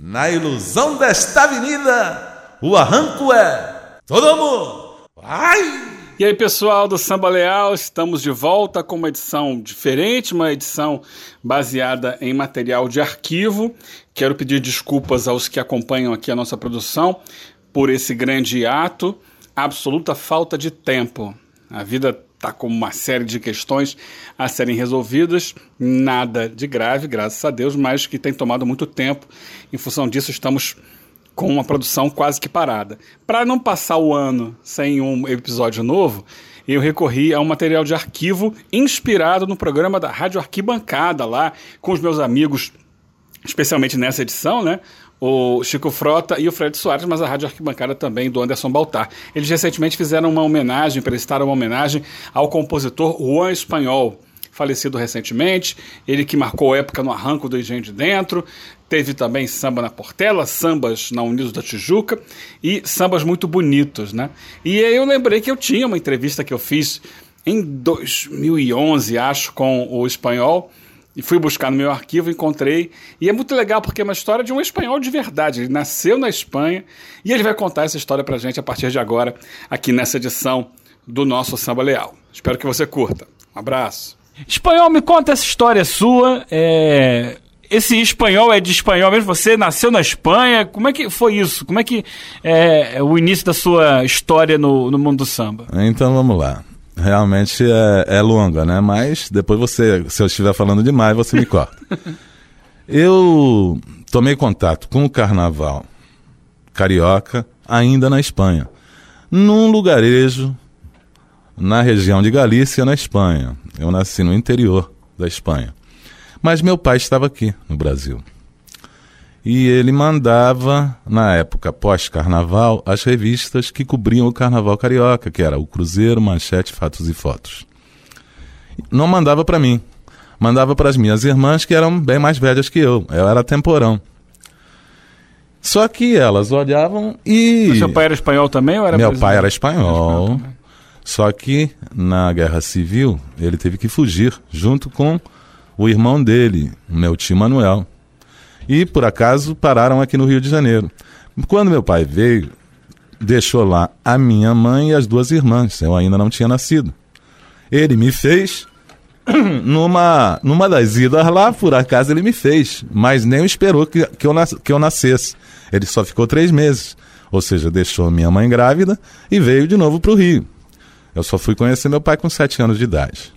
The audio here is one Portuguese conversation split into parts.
Na ilusão desta avenida, o arranco é todo mundo. Vai! E aí, pessoal do Samba Leal, estamos de volta com uma edição diferente, uma edição baseada em material de arquivo. Quero pedir desculpas aos que acompanham aqui a nossa produção por esse grande ato, absoluta falta de tempo. A vida está com uma série de questões a serem resolvidas, nada de grave, graças a Deus, mas que tem tomado muito tempo. Em função disso, estamos com uma produção quase que parada. Para não passar o ano sem um episódio novo, eu recorri a um material de arquivo inspirado no programa da Rádio Arquibancada, lá com os meus amigos, especialmente nessa edição, né? O Chico Frota e o Fred Soares, mas a Rádio Arquibancada também do Anderson Baltar. Eles recentemente fizeram uma homenagem, prestaram uma homenagem ao compositor Juan Espanhol, falecido recentemente, ele que marcou época no arranco do Engenho de Dentro, teve também samba na Portela, sambas na Unidos da Tijuca e sambas muito bonitos, né? E aí eu lembrei que eu tinha uma entrevista que eu fiz em 2011, acho, com o espanhol, e fui buscar no meu arquivo, encontrei. E é muito legal porque é uma história de um espanhol de verdade. Ele nasceu na Espanha e ele vai contar essa história pra gente a partir de agora, aqui nessa edição do nosso Samba Leal. Espero que você curta. Um abraço. Espanhol, me conta essa história sua. É... Esse espanhol é de espanhol mesmo? Você nasceu na Espanha? Como é que foi isso? Como é que é o início da sua história no, no mundo do samba? Então vamos lá. Realmente é, é longa, né? Mas depois você, se eu estiver falando demais, você me corta. eu tomei contato com o carnaval carioca ainda na Espanha, num lugarejo na região de Galícia, na Espanha. Eu nasci no interior da Espanha. Mas meu pai estava aqui no Brasil. E ele mandava, na época pós-carnaval, as revistas que cobriam o carnaval carioca, que era o Cruzeiro, Manchete, Fatos e Fotos. Não mandava para mim, mandava para as minhas irmãs, que eram bem mais velhas que eu. Eu era temporão. Só que elas olhavam e. O seu pai era espanhol também ou era Meu pai era espanhol. Era espanhol só que na Guerra Civil ele teve que fugir junto com o irmão dele, meu tio Manuel. E por acaso pararam aqui no Rio de Janeiro. Quando meu pai veio, deixou lá a minha mãe e as duas irmãs. Eu ainda não tinha nascido. Ele me fez numa, numa das idas lá, por acaso ele me fez, mas nem esperou que, que, eu, nas, que eu nascesse. Ele só ficou três meses. Ou seja, deixou minha mãe grávida e veio de novo para o Rio. Eu só fui conhecer meu pai com sete anos de idade,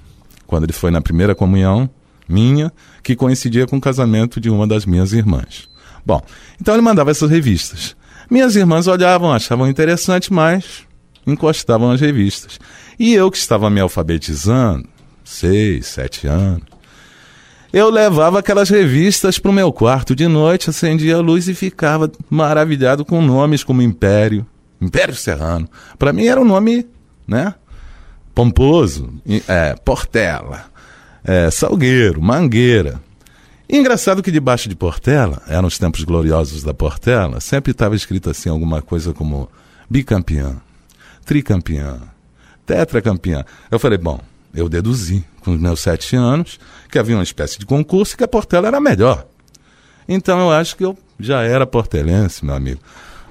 quando ele foi na primeira comunhão minha, que coincidia com o casamento de uma das minhas irmãs. Bom, então ele mandava essas revistas. Minhas irmãs olhavam, achavam interessante, mas encostavam as revistas. E eu que estava me alfabetizando, seis, sete anos, eu levava aquelas revistas para o meu quarto de noite, acendia a luz e ficava maravilhado com nomes como Império, Império Serrano. Para mim era um nome, né? Pomposo, é, Portela, é, Salgueiro, Mangueira. Engraçado que debaixo de Portela, eram os tempos gloriosos da Portela, sempre estava escrito assim alguma coisa como bicampeã, tricampeã, tetracampeã. Eu falei, bom, eu deduzi com os meus sete anos que havia uma espécie de concurso e que a Portela era melhor. Então eu acho que eu já era portelense, meu amigo.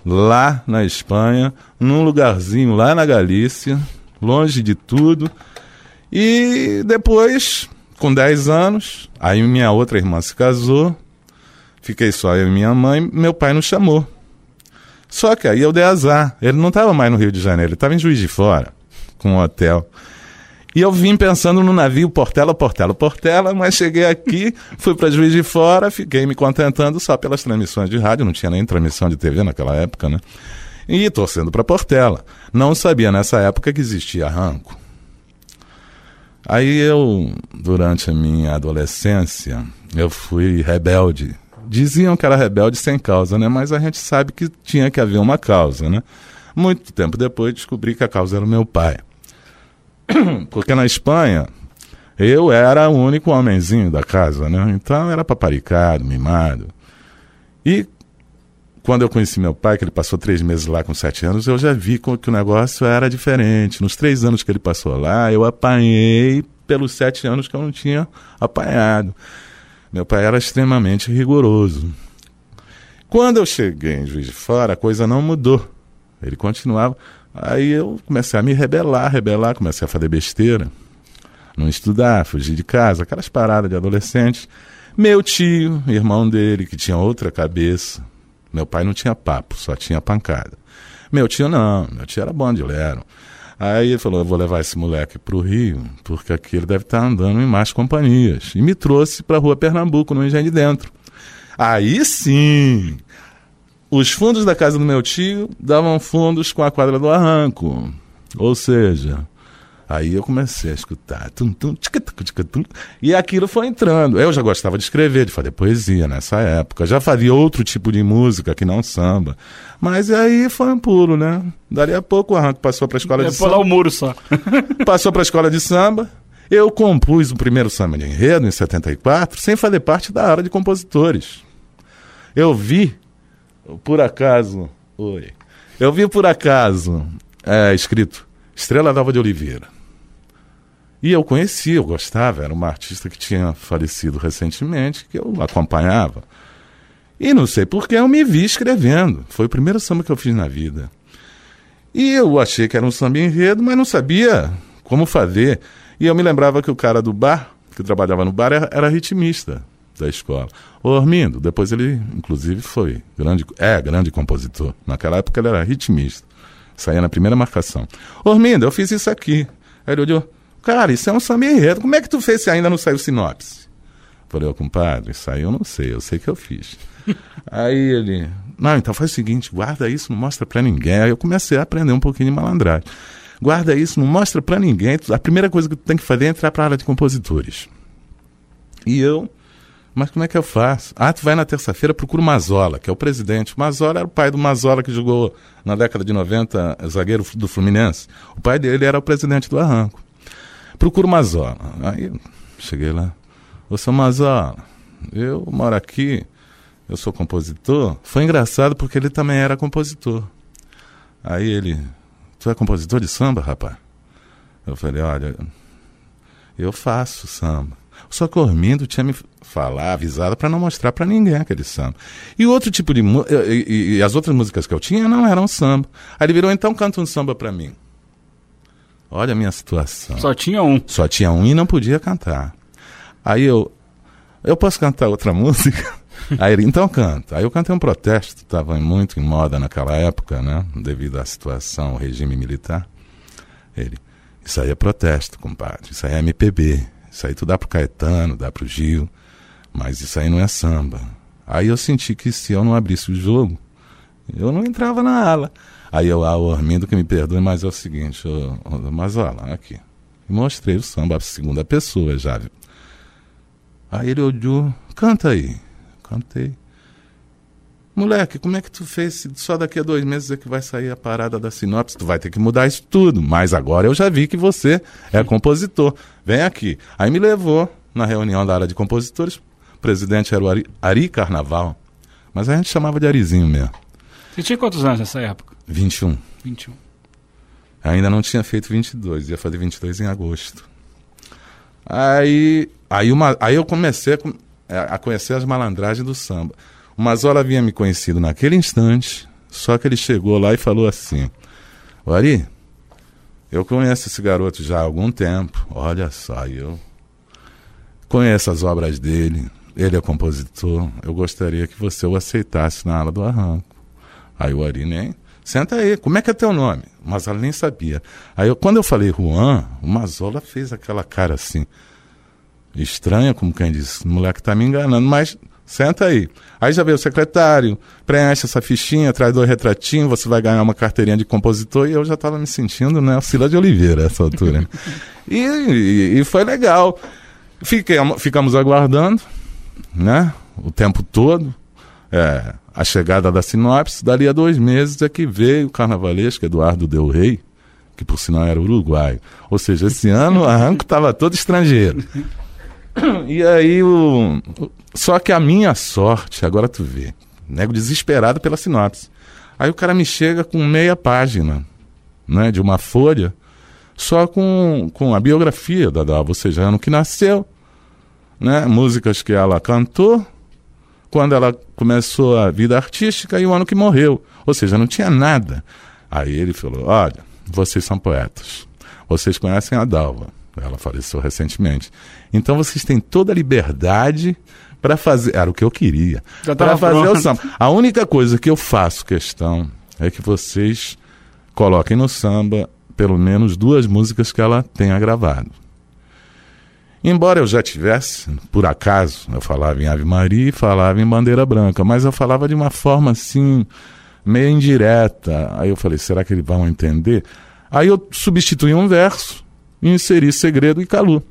Lá na Espanha, num lugarzinho lá na Galícia, longe de tudo. E depois, com 10 anos, aí minha outra irmã se casou, fiquei só eu e minha mãe, meu pai nos chamou. Só que aí eu dei azar. Ele não estava mais no Rio de Janeiro, ele estava em Juiz de Fora, com um hotel. E eu vim pensando no navio Portela, Portela, Portela, mas cheguei aqui, fui para Juiz de Fora, fiquei me contentando só pelas transmissões de rádio, não tinha nem transmissão de TV naquela época, né? e torcendo para Portela. Não sabia nessa época que existia arranco. Aí eu, durante a minha adolescência, eu fui rebelde. Diziam que era rebelde sem causa, né? Mas a gente sabe que tinha que haver uma causa, né? Muito tempo depois descobri que a causa era o meu pai. Porque na Espanha eu era o único homenzinho da casa, né? Então era paparicado, mimado. E quando eu conheci meu pai, que ele passou três meses lá com sete anos, eu já vi que o negócio era diferente. Nos três anos que ele passou lá, eu apanhei pelos sete anos que eu não tinha apanhado. Meu pai era extremamente rigoroso. Quando eu cheguei em Juiz de Fora, a coisa não mudou. Ele continuava. Aí eu comecei a me rebelar, rebelar, comecei a fazer besteira. Não estudar, fugir de casa, aquelas paradas de adolescente. Meu tio, irmão dele, que tinha outra cabeça. Meu pai não tinha papo, só tinha pancada. Meu tio não, meu tio era bom de lero. Aí ele falou: Eu vou levar esse moleque para o Rio, porque aqui ele deve estar tá andando em mais companhias. E me trouxe para a rua Pernambuco, no Engenho de Dentro. Aí sim, os fundos da casa do meu tio davam fundos com a quadra do arranco. Ou seja, Aí eu comecei a escutar. Tum, tum, tchica, tchica, tum, e aquilo foi entrando. Eu já gostava de escrever, de fazer poesia nessa época. Já fazia outro tipo de música que não samba. Mas aí foi um pulo, né? Dali a pouco o Arranco passou para a escola é de samba. lá o muro só. passou para a escola de samba. Eu compus o primeiro samba de enredo em 74, sem fazer parte da área de compositores. Eu vi, por acaso. Oi. Eu vi por acaso, é, escrito Estrela Dalva de Oliveira. E eu conhecia, eu gostava, era uma artista que tinha falecido recentemente, que eu acompanhava. E não sei por que eu me vi escrevendo. Foi o primeiro samba que eu fiz na vida. E eu achei que era um samba enredo, mas não sabia como fazer. E eu me lembrava que o cara do bar, que trabalhava no bar, era, ritmista da escola. O Ormindo, depois ele, inclusive, foi grande, é grande compositor. Naquela época ele era ritmista. Saía na primeira marcação. Ormindo, eu fiz isso aqui. Aí ele olhou, Cara, isso é um samba enredo. Como é que tu fez se ainda não saiu sinopse? Falei, ô compadre, isso aí eu não sei, eu sei que eu fiz. aí ele, não, então faz o seguinte, guarda isso, não mostra pra ninguém. Aí eu comecei a aprender um pouquinho de malandragem. Guarda isso, não mostra pra ninguém. A primeira coisa que tu tem que fazer é entrar pra área de compositores. E eu, mas como é que eu faço? Ah, tu vai na terça-feira, procura o Mazola, que é o presidente. O Mazola era o pai do Mazola que jogou na década de 90, zagueiro do Fluminense. O pai dele era o presidente do Arranco procura o Mazola. Aí cheguei lá. Ô, seu Mazola, eu moro aqui, eu sou compositor. Foi engraçado porque ele também era compositor. Aí ele, tu é compositor de samba, rapaz? Eu falei, olha, eu faço samba. Só que Ormindo tinha me falar, avisado, para não mostrar para ninguém aquele samba. E outro tipo de. E, e, e, as outras músicas que eu tinha não eram samba. Aí ele virou, então canta um samba para mim. Olha a minha situação. Só tinha um. Só tinha um e não podia cantar. Aí eu, eu posso cantar outra música? Aí ele, então canta. Aí eu cantei um protesto, estava muito em moda naquela época, né? Devido à situação, ao regime militar. Ele, isso aí é protesto, compadre. Isso aí é MPB. Isso aí tu dá pro Caetano, dá pro Gil. Mas isso aí não é samba. Aí eu senti que se eu não abrisse o jogo, eu não entrava na ala. Aí eu, ah, o Armindo que me perdoe, mas é o seguinte, eu, mas olha lá, aqui. mostrei o samba a segunda pessoa já. Viu? Aí ele olhou, canta aí. Cantei. Moleque, como é que tu fez? Só daqui a dois meses é que vai sair a parada da sinopse. Tu vai ter que mudar isso tudo. Mas agora eu já vi que você é compositor. Vem aqui. Aí me levou na reunião da área de compositores. O presidente era o Ari, Ari Carnaval. Mas a gente chamava de Arizinho mesmo. Você tinha quantos anos nessa época? 21. 21. Ainda não tinha feito 22, ia fazer 22 em agosto. Aí, aí, uma, aí eu comecei a, a conhecer as malandragens do samba. O Mazola havia me conhecido naquele instante, só que ele chegou lá e falou assim: Ari, eu conheço esse garoto já há algum tempo, olha só, eu conheço as obras dele, ele é compositor, eu gostaria que você o aceitasse na ala do arranco. Aí o Ari nem Senta aí, como é que é teu nome? O Mazola nem sabia. Aí eu, quando eu falei Juan, o Mazola fez aquela cara assim, estranha, como quem disse, o moleque tá me enganando, mas senta aí. Aí já veio o secretário, preenche essa fichinha, traz dois retratinhos, você vai ganhar uma carteirinha de compositor, e eu já estava me sentindo, né, Sila de Oliveira, essa altura. e, e, e, foi legal. Fiquei, ficamos aguardando, né, o tempo todo. É, a chegada da sinopse, dali a dois meses é que veio o carnavalesco Eduardo Del Rey, que por sinal era uruguaio. Ou seja, esse ano o arranco estava todo estrangeiro. E aí o. Só que a minha sorte, agora tu vê, nego desesperado pela sinopse. Aí o cara me chega com meia página, né, de uma folha, só com, com a biografia da Dalva, ou seja, ano que nasceu, né, músicas que ela cantou, quando ela começou a vida artística e o ano que morreu. Ou seja, não tinha nada. Aí ele falou: Olha, vocês são poetas. Vocês conhecem a Dalva. Ela faleceu recentemente. Então vocês têm toda a liberdade para fazer. Era o que eu queria. Para fazer pronto. o samba. A única coisa que eu faço questão é que vocês coloquem no samba pelo menos duas músicas que ela tenha gravado. Embora eu já tivesse, por acaso, eu falava em Ave Maria e falava em Bandeira Branca, mas eu falava de uma forma assim, meio indireta. Aí eu falei, será que eles vão entender? Aí eu substituí um verso e inseri Segredo e Calu.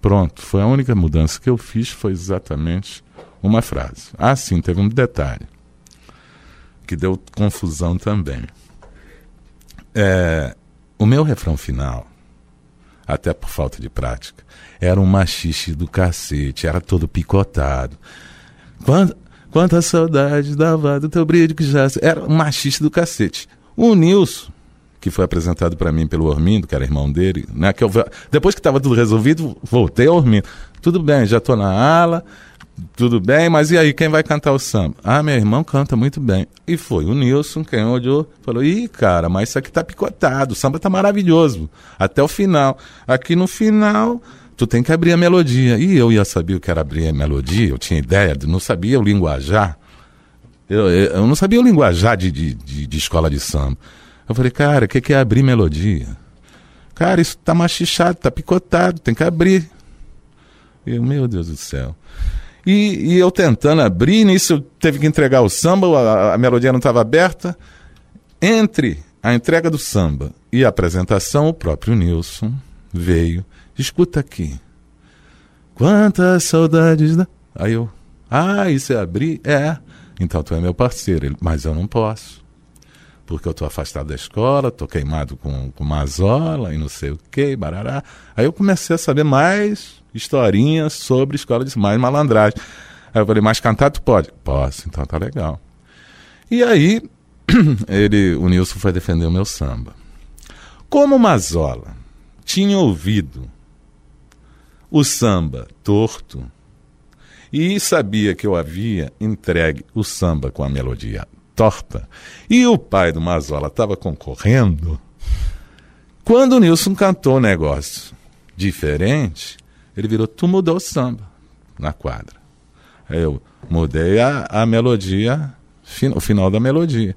Pronto, foi a única mudança que eu fiz, foi exatamente uma frase. Ah, sim, teve um detalhe que deu confusão também. É, o meu refrão final, até por falta de prática, era um machixe do cacete, era todo picotado. Quanta, quanta saudade dava do teu brilho que já. Era um machixe do cacete. O Nilson, que foi apresentado para mim pelo Ormindo, que era irmão dele, né, que eu, depois que estava tudo resolvido, voltei ao Ormindo. Tudo bem, já estou na ala, tudo bem, mas e aí, quem vai cantar o samba? Ah, meu irmão canta muito bem. E foi o Nilson, quem olhou, falou: ih, cara, mas isso aqui tá picotado, o samba tá maravilhoso. Até o final. Aqui no final, tu tem que abrir a melodia. E eu ia saber o que era abrir a melodia, eu tinha ideia, não sabia o linguajar. Eu, eu, eu não sabia o linguajar de, de, de, de, escola de samba. Eu falei, cara, o que, que é abrir melodia? Cara, isso tá machichado, tá picotado, tem que abrir. Eu, meu Deus do céu. E, e eu tentando abrir, nisso teve que entregar o samba, a, a melodia não estava aberta. Entre a entrega do samba e a apresentação, o próprio Nilson veio. Escuta aqui. Quantas saudades da. Aí eu. Ah, isso é abrir? É. Então tu é meu parceiro. Ele, mas eu não posso. Porque eu estou afastado da escola, estou queimado com, com mazola e não sei o que, barará. Aí eu comecei a saber mais historinhas sobre escola de mais malandragem. Aí eu falei, mas cantar tu pode? Posso, então tá legal. E aí, ele, o Nilson foi defender o meu samba. Como Mazola tinha ouvido o samba torto e sabia que eu havia entregue o samba com a melodia torta e o pai do Mazola estava concorrendo, quando o Nilson cantou o negócio diferente, ele virou, tu mudou o samba na quadra. Aí eu mudei a, a melodia, o final da melodia.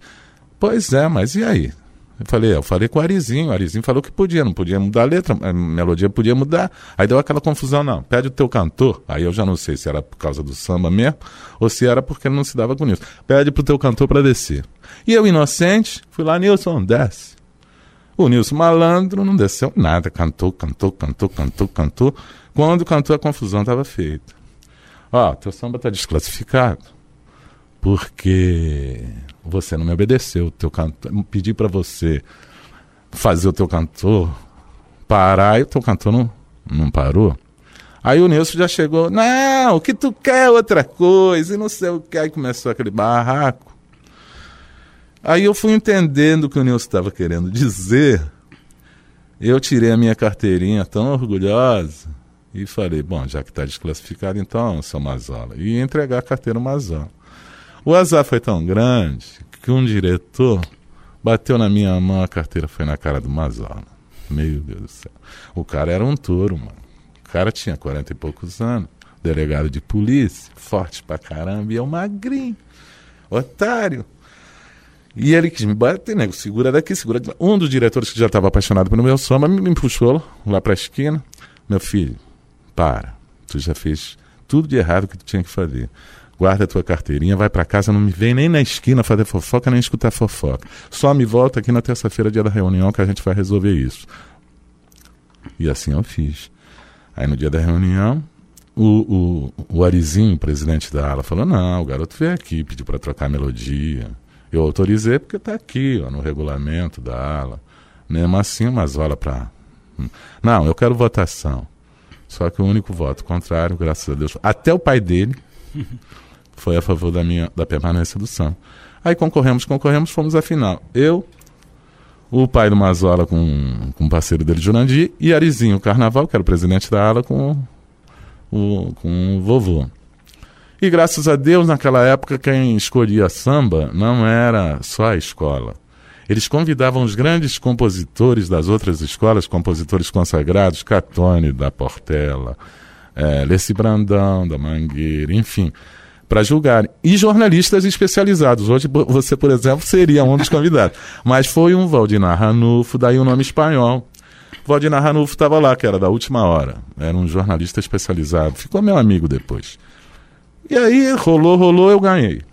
Pois é, mas e aí? Eu falei, eu falei com o Arizinho, o Arizinho falou que podia, não podia mudar a letra, a melodia podia mudar. Aí deu aquela confusão, não, pede o teu cantor, aí eu já não sei se era por causa do samba mesmo, ou se era porque não se dava com isso. Pede pro teu cantor para descer. E eu, inocente, fui lá, Nilson, desce. O Nilson malandro não desceu nada, cantou, cantou, cantou, cantou, cantou. Quando cantou, a confusão estava feita. Ó, teu samba está desclassificado porque você não me obedeceu. Teu cantor, pedi para você fazer o teu cantor parar e o teu cantor não, não parou. Aí o Nilson já chegou, não, o que tu quer é outra coisa, e não sei o que. Aí começou aquele barraco. Aí eu fui entendendo o que o Nilson estava querendo dizer. Eu tirei a minha carteirinha tão orgulhosa e falei, bom, já que está desclassificado, então, seu Mazola. E entregar a carteira Mazola. O azar foi tão grande que um diretor bateu na minha mão, a carteira foi na cara do Mazola. Meu Deus do céu. O cara era um touro, mano. O cara tinha quarenta e poucos anos, delegado de polícia, forte pra caramba, e eu magrinho, otário. E ele quis me bater, nego, segura daqui, segura daqui. Um dos diretores que já estava apaixonado pelo meu samba me, me puxou lá pra esquina. Meu filho, para. Tu já fez tudo de errado que tu tinha que fazer. Guarda a tua carteirinha, vai para casa, não me vem nem na esquina fazer fofoca, nem escutar fofoca. Só me volta aqui na terça-feira, dia da reunião, que a gente vai resolver isso. E assim eu fiz. Aí no dia da reunião, o, o, o Arizinho, presidente da ala, falou: não, o garoto veio aqui, pediu para trocar a melodia. Eu autorizei porque está aqui, ó, no regulamento da ala. Assim, mas olha para. Não, eu quero votação. Só que o único voto contrário, graças a Deus, até o pai dele foi a favor da minha da permanência do samba. Aí concorremos, concorremos, fomos à final. Eu, o pai do Mazola com, com o parceiro dele, Jurandir, e Arizinho Carnaval, que era o presidente da ala, com o, com o vovô. E graças a Deus, naquela época, quem escolhia samba não era só a escola. Eles convidavam os grandes compositores das outras escolas, compositores consagrados, Catone, da Portela, é, Leci Brandão, da Mangueira, enfim, para julgar. E jornalistas especializados. Hoje você, por exemplo, seria um dos convidados. Mas foi um Valdinar Ranulfo, daí o um nome espanhol. Valdinar Ranulfo estava lá, que era da última hora. Era um jornalista especializado. Ficou meu amigo depois. E aí rolou, rolou, eu ganhei.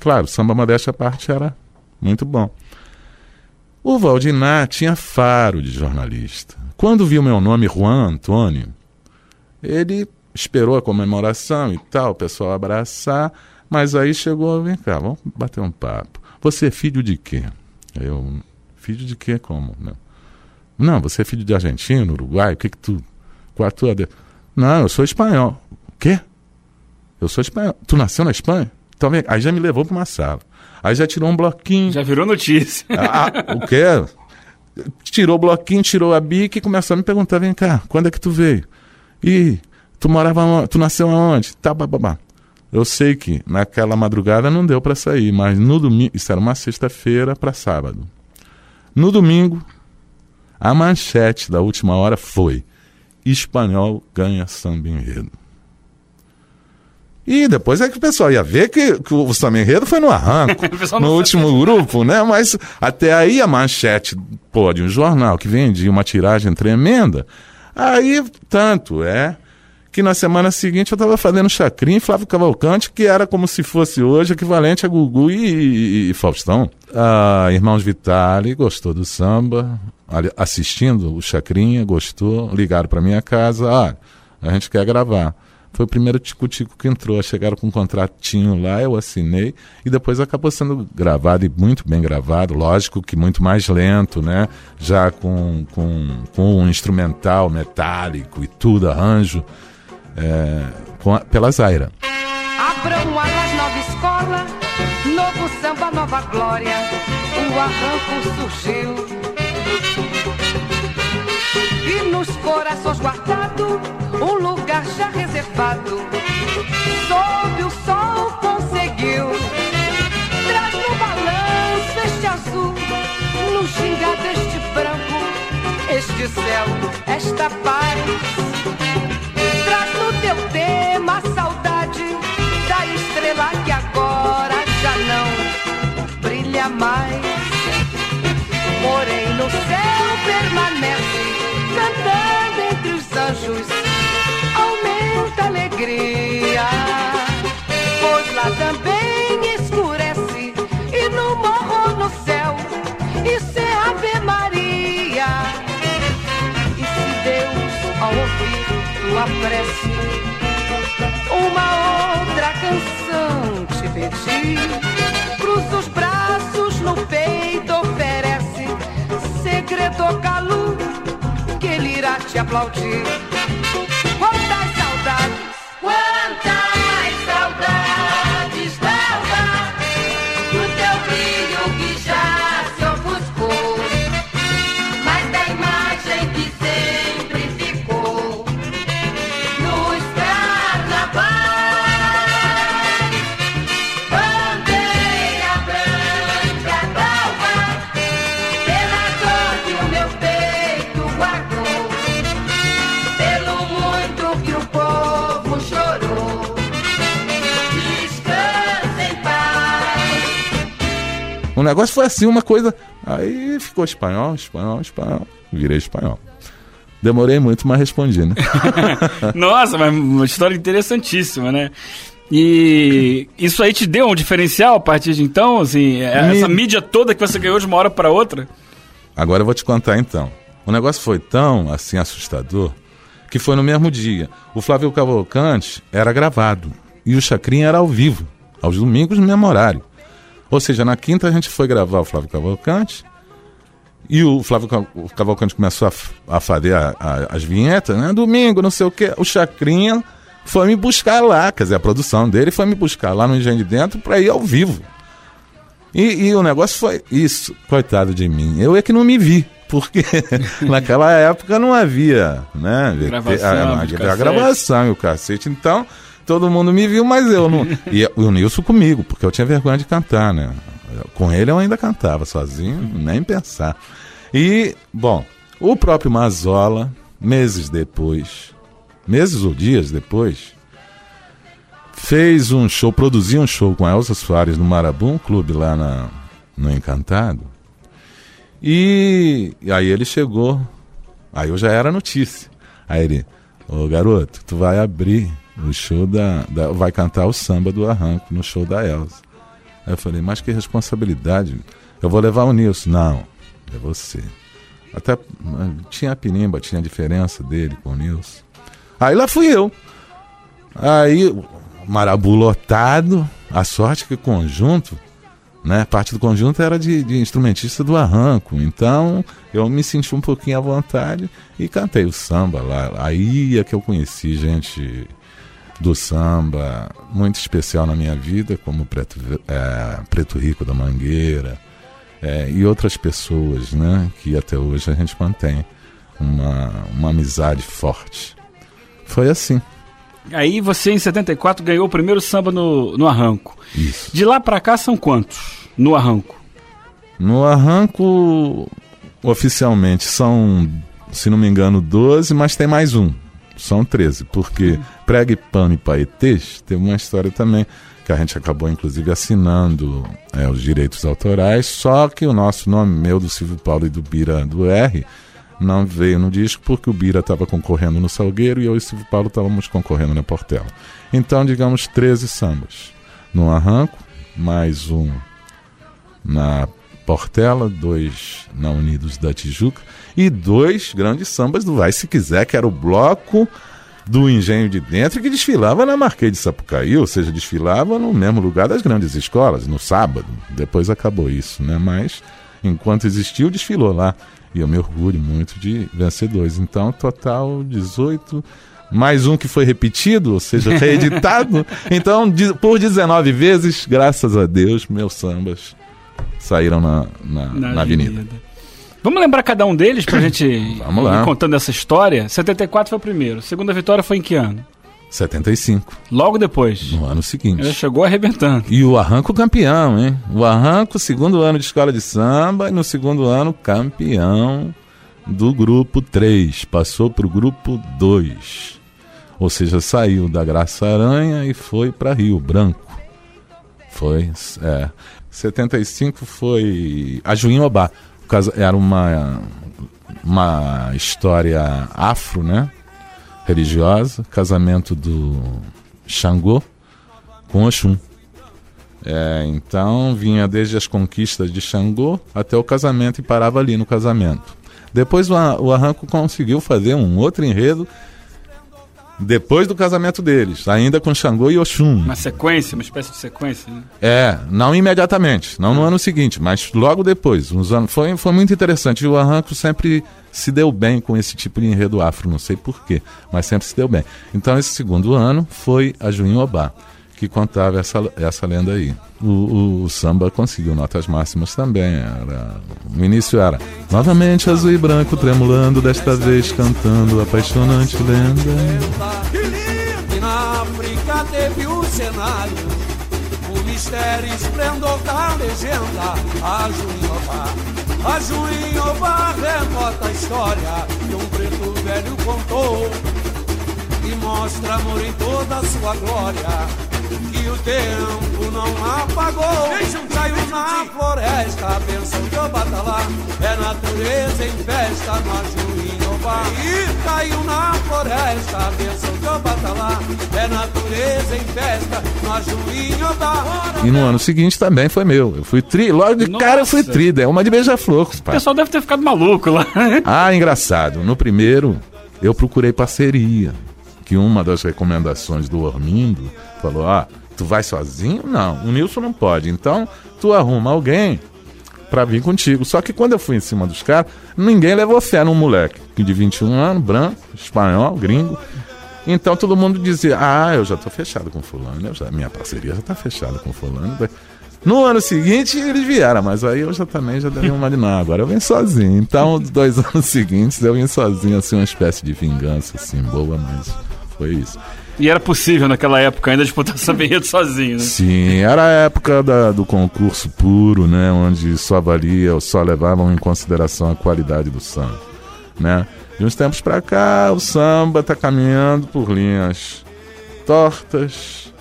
Claro, samba modéstia à parte era muito bom. O Valdinar tinha faro de jornalista. Quando viu meu nome, Juan Antônio, ele esperou a comemoração e tal, o pessoal abraçar, mas aí chegou, vem cá, vamos bater um papo. Você é filho de quê? Eu, filho de quê? Como? Não, não você é filho de argentino, uruguai, o que que tu... Qual a tua... Não, eu sou espanhol. O quê? Eu sou espanhol. Tu nasceu na Espanha? Então aí já me levou para uma sala. Aí já tirou um bloquinho. Já virou notícia. Ah, ah, o quê? Tirou o bloquinho, tirou a bica e começou a me perguntar: vem cá, quando é que tu veio? E tu morava Tu nasceu aonde? Tá, babá. Eu sei que naquela madrugada não deu para sair, mas no domingo. Isso era uma sexta-feira para sábado. No domingo, a manchete da última hora foi: Espanhol ganha samba enredo. E depois é que o pessoal ia ver que, que o samba enredo foi no arranco, no último grupo, né? Mas até aí a manchete, pô, de um jornal que vendia uma tiragem tremenda, aí tanto é que na semana seguinte eu estava fazendo Chacrinha e Flávio Cavalcante, que era como se fosse hoje equivalente a Gugu e, e, e Faustão. Ah, Irmãos Vitali gostou do samba, assistindo o Chacrinha, gostou, ligaram para minha casa, ah, a gente quer gravar. Foi o primeiro Tico-Tico que entrou. Chegaram com um contratinho lá, eu assinei e depois acabou sendo gravado e muito bem gravado. Lógico que muito mais lento, né? Já com, com, com um instrumental metálico e tudo, arranjo, é, a, pela Zaira. Abram alas, nova escola, novo samba, nova glória. O arranco surgiu. E nos corações guardado um lugar já reservado. Sob o sol conseguiu. Traz no balanço este azul, no gingado este branco, este céu, esta paz. Traz no teu tema a saudade da estrela que agora já não brilha mais. Porém no céu alegria. Pois lá também escurece e no morro no céu isso é Ave Maria. E se Deus ao ouvir tua prece uma outra canção te pedir, cruza os braços no peito oferece segredo ou calo que ele irá te aplaudir. Negócio foi assim, uma coisa. Aí ficou espanhol, espanhol, espanhol. Virei espanhol. Demorei muito, mas respondi, né? Nossa, mas uma história interessantíssima, né? E isso aí te deu um diferencial a partir de então, assim, essa Me- mídia toda que você ganhou de uma hora para outra? Agora eu vou te contar então. O negócio foi tão assim assustador que foi no mesmo dia. O Flávio Cavalcante era gravado e o Chacrinha era ao vivo, aos domingos no mesmo horário. Ou seja, na quinta a gente foi gravar o Flávio Cavalcante e o Flávio Cavalcante começou a, a fazer a- a- as vinhetas, né? Domingo, não sei o quê. O Chacrinha foi me buscar lá, quer dizer, a produção dele foi me buscar lá no Engenho de Dentro para ir ao vivo. E, e o negócio foi isso, coitado de mim. Eu é que não me vi, porque naquela época não havia, né? Gravação, a, a, a gravação e o cacete. Então, todo mundo me viu, mas eu não. E o Nilson comigo, porque eu tinha vergonha de cantar, né? Com ele eu ainda cantava sozinho, nem pensar. E, bom, o próprio Mazola, meses depois, meses ou dias depois, fez um show, produziu um show com a Elza Soares no Marabum Clube lá na, no Encantado. E, e aí ele chegou, aí eu já era notícia. Aí ele, ô garoto, tu vai abrir o show da, da, Vai cantar o samba do arranco no show da Elza. Aí eu falei, mas que responsabilidade. Eu vou levar o Nilson. Não, é você. Até tinha a pinimba, tinha a diferença dele com o Nilson. Aí lá fui eu. Aí, Marabu lotado, a sorte que o conjunto, né? Parte do conjunto era de, de, instrumentista do arranco. Então eu me senti um pouquinho à vontade e cantei o samba lá. Aí é que eu conheci gente do samba muito especial na minha vida, como Preto, é, Preto Rico da Mangueira é, e outras pessoas, né? Que até hoje a gente mantém uma, uma amizade forte. Foi assim. Aí você, em 74, ganhou o primeiro samba no, no Arranco. Isso. De lá para cá são quantos no Arranco? No Arranco, oficialmente, são, se não me engano, 12, mas tem mais um. São 13, porque Pregue Pano e Paetês teve uma história também que a gente acabou inclusive assinando é, os direitos autorais, só que o nosso nome, meu, do Silvio Paulo e do Bira do R, não veio no disco porque o Bira estava concorrendo no Salgueiro e eu e o Silvio Paulo estávamos concorrendo na Portela. Então, digamos, 13 sambas no arranco, mais um na Portela, dois na Unidos da Tijuca e dois grandes sambas do Vai Se Quiser, que era o bloco do Engenho de Dentro que desfilava na Marquês de Sapucaí, ou seja, desfilava no mesmo lugar das grandes escolas, no sábado. Depois acabou isso, né? Mas enquanto existiu, desfilou lá. E eu me orgulho muito de vencedores. Então, total 18 mais um que foi repetido, ou seja, reeditado. então, por 19 vezes, graças a Deus, meus sambas saíram na, na, na, na avenida. avenida. Vamos lembrar cada um deles pra gente Vamos lá. ir contando essa história? 74 foi o primeiro. A segunda vitória foi em que ano? 75. Logo depois. No ano seguinte. Chegou arrebentando. E o Arranco campeão, hein? O Arranco, segundo ano de escola de samba, e no segundo ano, campeão do grupo 3. Passou pro grupo 2. Ou seja, saiu da Graça Aranha e foi para Rio Branco. Foi, é. 75 foi a Juinhobá era uma, uma história afro, né? Religiosa, casamento do Xangô com Oxum. É, então vinha desde as conquistas de Xangô até o casamento e parava ali no casamento. Depois o Arranco conseguiu fazer um outro enredo depois do casamento deles, ainda com Xangô e Oxum. Uma sequência, uma espécie de sequência, né? É, não imediatamente, não no ano seguinte, mas logo depois. Uns anos, foi, foi muito interessante. O Arranco sempre se deu bem com esse tipo de enredo afro, não sei porquê, mas sempre se deu bem. Então, esse segundo ano foi a Juinho Obá que contava essa, essa lenda aí. O, o, o, samba conseguiu notas máximas também. Era, o início era novamente azul e branco tremulando, desta vez cantando apaixonante lenda. E na África teve o cenário, o mistério esplendor da legenda, a Juinhová. A Juinhová remota história que um preto velho contou e mostra amor em toda a sua glória que o tempo não apagou. Saiu na floresta, benção de Obatalá. É natureza em festa no Ajuinobá. E caiu na floresta, benção de Obatalá. É natureza em festa no Ajuinobá. E no ano seguinte também foi meu. Eu fui tri, logo de Nossa. cara eu fui tri, é uma de beija-flor. O pessoal deve ter ficado maluco lá. ah, engraçado. No primeiro, eu procurei parceria que uma das recomendações do Ormindo falou: ah, tu vai sozinho? Não, o Nilson não pode. Então, tu arruma alguém para vir contigo. Só que quando eu fui em cima dos caras, ninguém levou fé num moleque de 21 anos, branco, espanhol, gringo. Então todo mundo dizia: Ah, eu já tô fechado com fulano, já, minha parceria já tá fechada com fulano. No ano seguinte eles vieram, mas aí eu já também já dei uma de não, agora eu venho sozinho. Então, os dois anos seguintes eu vim sozinho, assim, uma espécie de vingança, assim, boa, mas foi isso. E era possível naquela época ainda disputar enredo sozinho, né? Sim, era a época da- do concurso puro, né? Onde só valia, só levavam em consideração a qualidade do samba, né? De uns tempos pra cá, o samba tá caminhando por linhas tortas,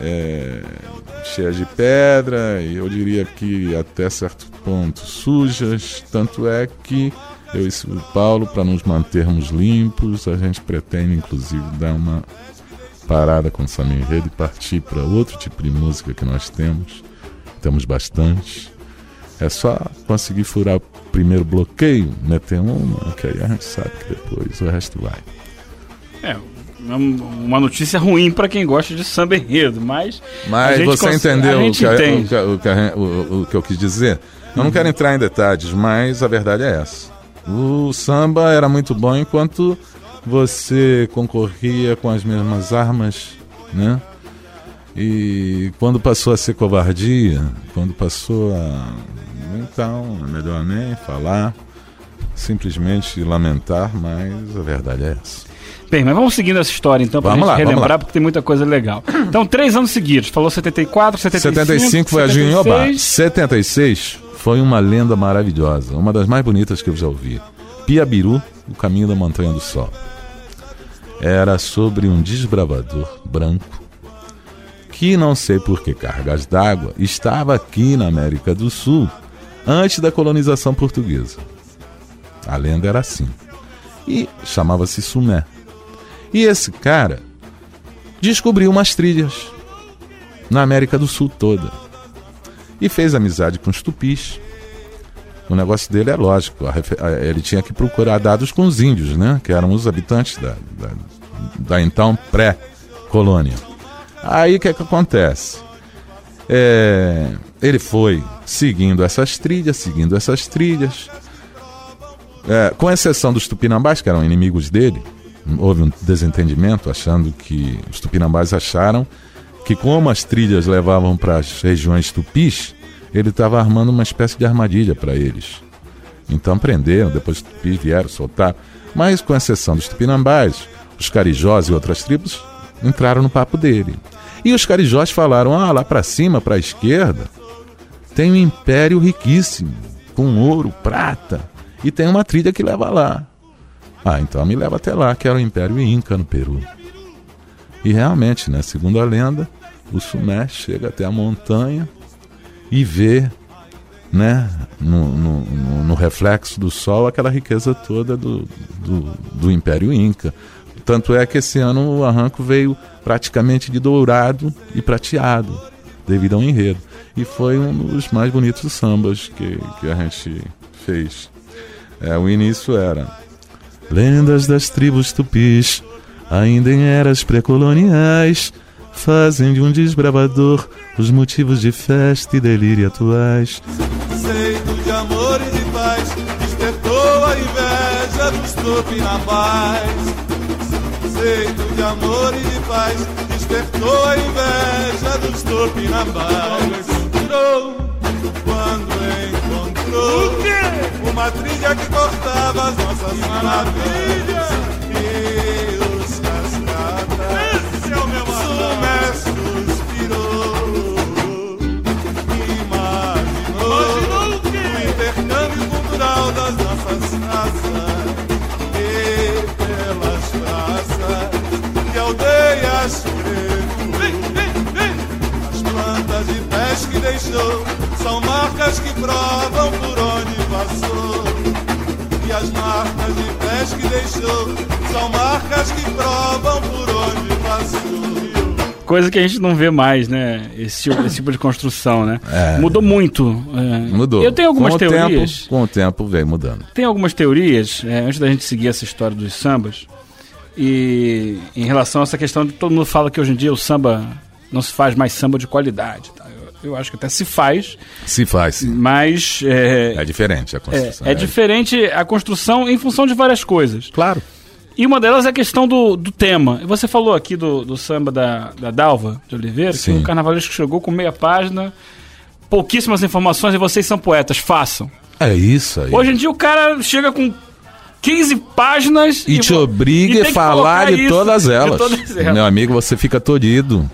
é, cheias de pedra, e eu diria que até certo ponto sujas. Tanto é que eu e o Paulo, para nos mantermos limpos, a gente pretende inclusive dar uma parada com o samba enredo e partir para outro tipo de música que nós temos. Temos bastante. É só conseguir furar o primeiro bloqueio, meter uma, que aí a gente sabe que depois o resto vai. É, uma notícia ruim pra quem gosta de samba enredo, mas. Mas você cons- entendeu o que, o que eu quis dizer? Eu não quero entrar em detalhes, mas a verdade é essa. O samba era muito bom enquanto você concorria com as mesmas armas, né? E quando passou a ser covardia, quando passou a. Então, é melhor nem falar, simplesmente lamentar, mas a verdade é essa. Bem, mas vamos seguindo essa história então, Vamos gente relembrar, porque tem muita coisa legal. Então, três anos seguidos. Falou 74, 75. 75 foi a Junhobá. 76. 76 foi uma lenda maravilhosa, uma das mais bonitas que eu já ouvi. Piabiru, o caminho da Montanha do Sol. Era sobre um desbravador branco que, não sei por que cargas d'água, estava aqui na América do Sul antes da colonização portuguesa. A lenda era assim. E chamava-se Sumé. E esse cara descobriu umas trilhas na América do Sul toda. E fez amizade com os tupis. O negócio dele é lógico, ele tinha que procurar dados com os índios, né? Que eram os habitantes da, da, da então pré-colônia. Aí o que, é que acontece? É, ele foi seguindo essas trilhas, seguindo essas trilhas. É, com exceção dos tupinambás, que eram inimigos dele, houve um desentendimento, achando que os tupinambás acharam que como as trilhas levavam para as regiões tupis, ele estava armando uma espécie de armadilha para eles. Então prenderam, depois os tupis vieram soltar. Mas com exceção dos tupinambás, os carijós e outras tribos entraram no papo dele. E os carijós falaram: ah, lá para cima, para a esquerda, tem um império riquíssimo, com ouro, prata, e tem uma trilha que leva lá. Ah, então me leva até lá, que era o Império Inca no Peru. E realmente, né, segundo a lenda, o Sumé chega até a montanha e vê, né, no, no, no- reflexo do sol, aquela riqueza toda do, do, do Império Inca. Tanto é que esse ano o arranco veio praticamente de dourado e prateado, devido ao enredo. E foi um dos mais bonitos sambas que, que a gente fez. É, o início era Lendas das tribos tupis, ainda em eras pré-coloniais, fazem de um desbravador os motivos de festa e delírio atuais. Conceito de amor e de paz despertou a inveja dos tupinambás. Conceito de amor e de paz despertou a inveja dos tupinambás. Encontrou quando encontrou uma trilha que cortava as nossas maravilhas e os cascatas. Esse é o meu Imaginou, o intercâmbio cultural das nossas raças e pelas praças de aldeias As plantas de pés que deixou são marcas que provam por onde passou. E as marcas de pés que deixou são marcas que provam por onde passou. Coisa que a gente não vê mais, né? Esse, tipo- esse tipo de construção, né? É. Mudou muito. é. Mudou. Eu tenho algumas com o teorias. Tempo, com o tempo veio mudando. Tem algumas teorias, é, antes da gente seguir essa história dos sambas, e em relação a essa questão de todo mundo fala que hoje em dia o samba não se faz mais samba de qualidade. tá? Eu, eu acho que até se faz, Se faz, sim. mas é, É diferente a é, construção. é diferente a construção em função de várias coisas. Claro. E uma delas é a questão do, do tema. E Você falou aqui do, do samba da, da Dalva de Oliveira, Sim. que o carnavalesco chegou com meia página, pouquíssimas informações e vocês são poetas, façam. É isso aí. Hoje em dia o cara chega com 15 páginas E, te vo- obriga e a falar de isso, todas elas. De todas elas. Meu amigo, você fica tolhido.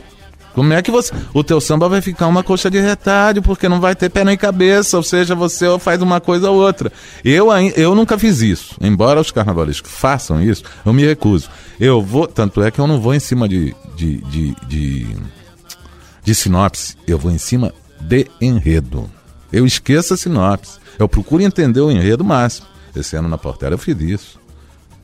Como é que você. O teu samba vai ficar uma coxa de retalho, porque não vai ter pé nem cabeça, ou seja, você faz uma coisa ou outra. Eu, eu nunca fiz isso. Embora os carnavalescos façam isso, eu me recuso. Eu vou. Tanto é que eu não vou em cima de. de, de, de, de sinopse, eu vou em cima de enredo. Eu esqueço a sinopse. Eu procuro entender o enredo máximo. Esse ano na Portela eu fiz isso.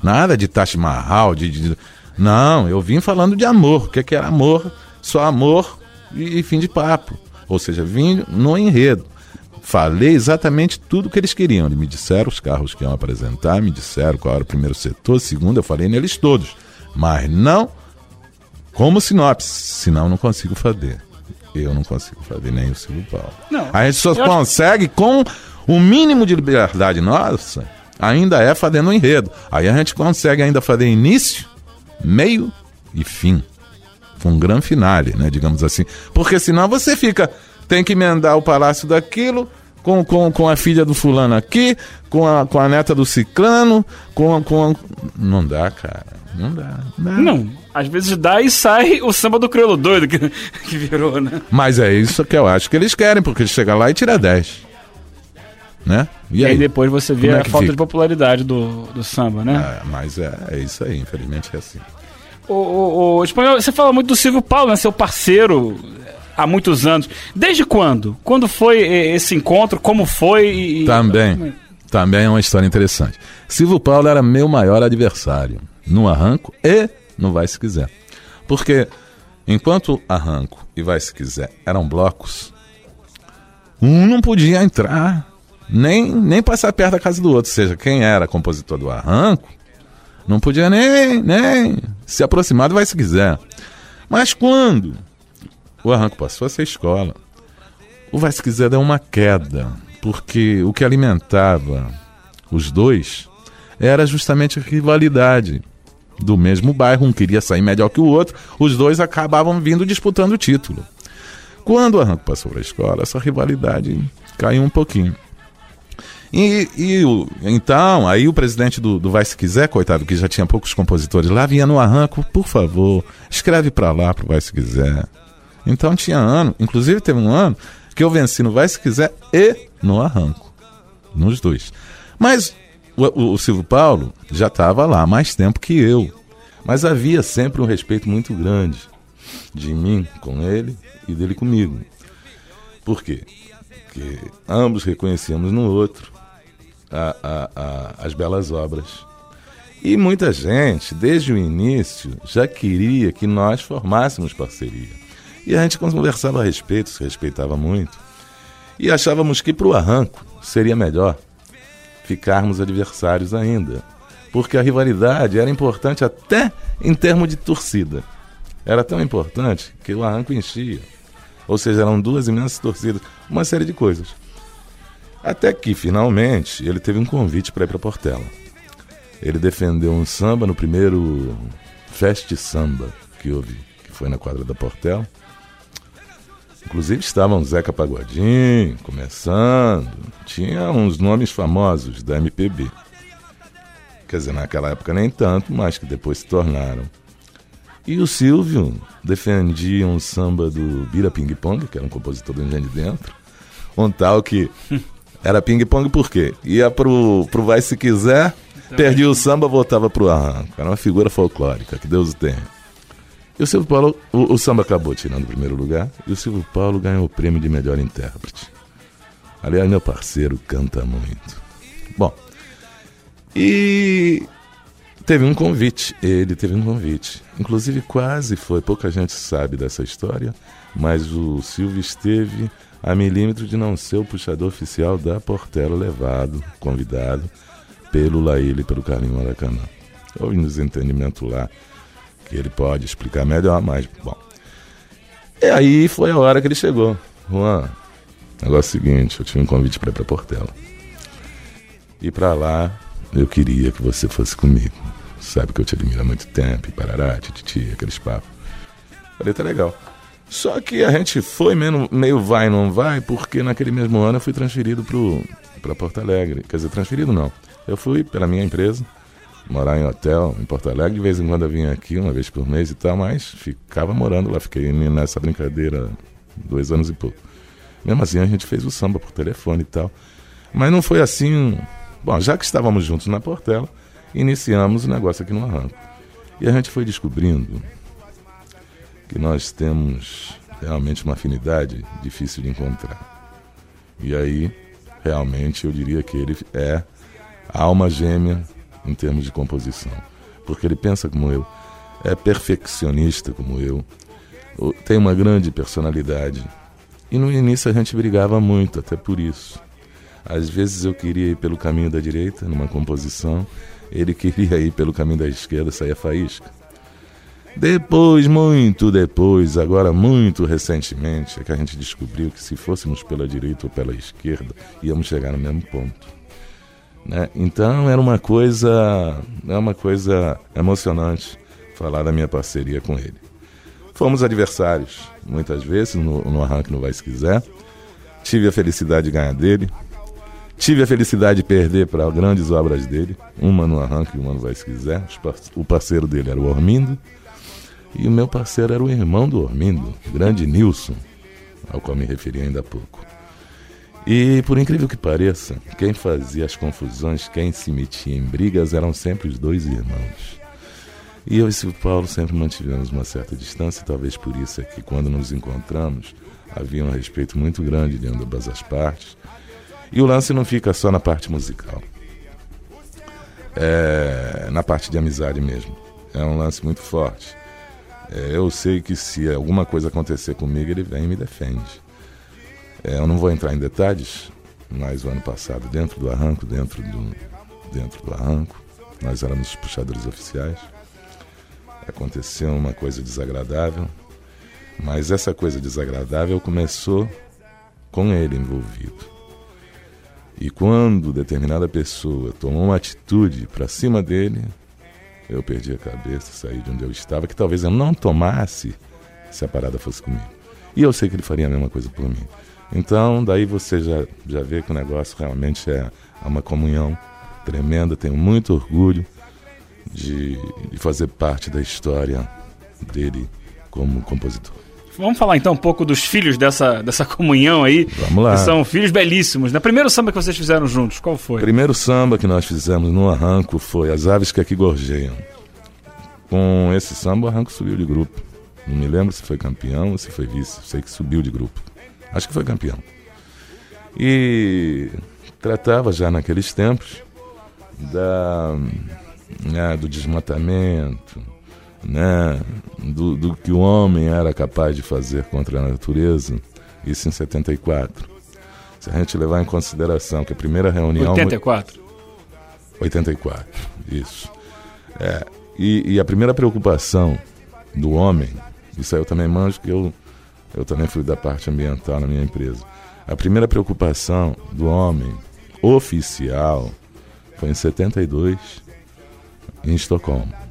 Nada de Taj Mahal, de, de- Não, eu vim falando de amor. O que, que era amor? Só amor e, e fim de papo. Ou seja, vim no enredo. Falei exatamente tudo que eles queriam. Eles me disseram os carros que iam apresentar, me disseram qual era o primeiro setor, segundo, eu falei neles todos. Mas não como sinopse, senão eu não consigo fazer. Eu não consigo fazer nem o Silvio Paulo. Não, a gente só acho- consegue com o mínimo de liberdade nossa, ainda é fazendo um enredo. Aí a gente consegue ainda fazer início, meio e fim. Um grande finale, né, digamos assim. Porque senão você fica, tem que emendar o palácio daquilo, com, com, com a filha do fulano aqui, com a, com a neta do ciclano, com, com... Não dá, cara. Não dá. Não. Não, às vezes dá e sai o samba do crioulo doido que, que virou, né? Mas é isso que eu acho que eles querem, porque eles chegam lá e tiram 10. Né? E E aí aí? depois você vê é a falta fica? de popularidade do, do samba, né? É, mas é, é isso aí, infelizmente é assim. O, o, o espanhol, você fala muito do Silvio Paulo, né? Seu parceiro há muitos anos. Desde quando? Quando foi esse encontro? Como foi? E, e- Também, também é uma história interessante. Silvio Paulo era meu maior adversário no arranco e no Vai Se Quiser. Porque enquanto arranco e Vai Se Quiser eram blocos, um não podia entrar, nem, nem passar perto da casa do outro. Ou seja, quem era compositor do arranco não podia nem, nem se aproximar do Vai Se Quiser. Mas quando o arranco passou a ser escola, o Vai Se Quiser deu uma queda, porque o que alimentava os dois era justamente a rivalidade do mesmo bairro, um queria sair melhor que o outro, os dois acabavam vindo disputando o título. Quando o Arranco passou para a escola, essa rivalidade caiu um pouquinho. E, e então, aí o presidente do, do Vai Se Quiser, coitado, que já tinha poucos compositores lá, vinha no Arranco, por favor, escreve para lá pro Vai Se Quiser. Então tinha ano, inclusive teve um ano que eu venci no Vai Se Quiser e no Arranco. Nos dois. Mas o, o- o Silvio Paulo já estava lá há mais tempo que eu. Mas havia sempre um respeito muito grande de mim com ele e dele comigo. Por quê? Porque ambos reconhecíamos no outro a- a- a- as belas obras. E muita gente, desde o início, já queria que nós formássemos parceria. E a gente conversava a respeito, se respeitava muito. E achávamos que para o arranco seria melhor ficarmos adversários ainda. Porque a rivalidade era importante até em termos de torcida. Era tão importante que o arranco enchia. Ou seja, eram duas imensas torcidas, uma série de coisas. Até que, finalmente, ele teve um convite para ir para Portela. Ele defendeu um samba no primeiro Fest Samba que houve, que foi na quadra da Portela. Inclusive estavam Zeca Pagodinho, começando. Tinha uns nomes famosos da MPB. Quer dizer, naquela época nem tanto, mas que depois se tornaram. E o Silvio defendia um samba do Bira Ping Pong, que era um compositor do Engenho de Dentro. Um tal que era ping pong por quê? Ia pro, pro Vai Se Quiser, perdia o samba, voltava pro arranco. Era uma figura folclórica, que Deus o tenha. E o Silvio Paulo, o, o samba acabou tirando o primeiro lugar, e o Silvio Paulo ganhou o prêmio de melhor intérprete. Aliás, meu parceiro canta muito. Bom, e teve um convite, ele teve um convite. Inclusive quase foi, pouca gente sabe dessa história, mas o Silvio esteve a milímetro de não ser o puxador oficial da Portela levado, convidado pelo Laíle e pelo Carlinho Maracanã. Houve um desentendimento lá que ele pode explicar melhor, mas bom. E aí foi a hora que ele chegou. Juan, negócio é seguinte, eu tinha um convite para ir para Portela. E para lá eu queria que você fosse comigo. Sabe que eu te admiro há muito tempo, e parará, tititi, aqueles papos. Falei, tá legal. Só que a gente foi meio, meio vai, não vai, porque naquele mesmo ano eu fui transferido pro, pra Porto Alegre. Quer dizer, transferido não. Eu fui pela minha empresa, morar em hotel em Porto Alegre. De vez em quando eu vinha aqui, uma vez por mês e tal, mas ficava morando lá. Fiquei nessa brincadeira dois anos e pouco. Mesmo assim, a gente fez o samba por telefone e tal. Mas não foi assim. Bom, já que estávamos juntos na Portela, iniciamos o negócio aqui no Arranco. E a gente foi descobrindo que nós temos realmente uma afinidade difícil de encontrar. E aí, realmente, eu diria que ele é a alma gêmea em termos de composição. Porque ele pensa como eu, é perfeccionista como eu, tem uma grande personalidade. E no início a gente brigava muito, até por isso. Às vezes eu queria ir pelo caminho da direita, numa composição, ele queria ir pelo caminho da esquerda, sair a faísca. Depois, muito depois, agora muito recentemente, é que a gente descobriu que se fôssemos pela direita ou pela esquerda, íamos chegar no mesmo ponto. Né? Então era uma coisa, é uma coisa emocionante falar da minha parceria com ele. Fomos adversários, muitas vezes, no, no arranque no Vai Se Quiser. Tive a felicidade de ganhar dele. Tive a felicidade de perder para grandes obras dele. Uma no arranque e uma no Vai Se Quiser. O parceiro dele era o Ormindo. E o meu parceiro era o irmão do Ormindo, grande Nilson, ao qual me referi ainda há pouco. E por incrível que pareça, quem fazia as confusões, quem se metia em brigas eram sempre os dois irmãos. E eu e Silvio Paulo sempre mantivemos uma certa distância, talvez por isso é que quando nos encontramos havia um respeito muito grande de ambas as partes. E o lance não fica só na parte musical, é na parte de amizade mesmo. É um lance muito forte. É, eu sei que se alguma coisa acontecer comigo, ele vem e me defende. É, eu não vou entrar em detalhes, mas o ano passado, dentro do arranco, dentro do, dentro do arranco, nós éramos os puxadores oficiais. Aconteceu uma coisa desagradável, mas essa coisa desagradável começou com ele envolvido. E quando determinada pessoa tomou uma atitude para cima dele, eu perdi a cabeça, saí de onde eu estava, que talvez eu não tomasse se a parada fosse comigo. E eu sei que ele faria a mesma coisa por mim. Então, daí você já, já vê que o negócio realmente é uma comunhão tremenda. Tenho muito orgulho de, de fazer parte da história dele como compositor. Vamos falar então um pouco dos filhos dessa, dessa comunhão aí. Vamos lá. Que são filhos belíssimos. Na né? primeiro samba que vocês fizeram juntos, qual foi? Primeiro samba que nós fizemos no Arranco foi As Aves que Aqui Gorjeiam. Com esse samba, o Arranco subiu de grupo. Não me lembro se foi campeão ou se foi vice. Sei que subiu de grupo. Acho que foi campeão. E tratava já naqueles tempos da, né, do desmatamento, né, do, do, que o homem era capaz de fazer contra a natureza, isso em 74. Se a gente levar em consideração que a primeira reunião. 84. 84, isso. É, e, e, a primeira preocupação do homem, isso aí eu também manjo que eu, eu também fui da parte ambiental na minha empresa. A primeira preocupação do homem oficial foi em 72, em Estocolmo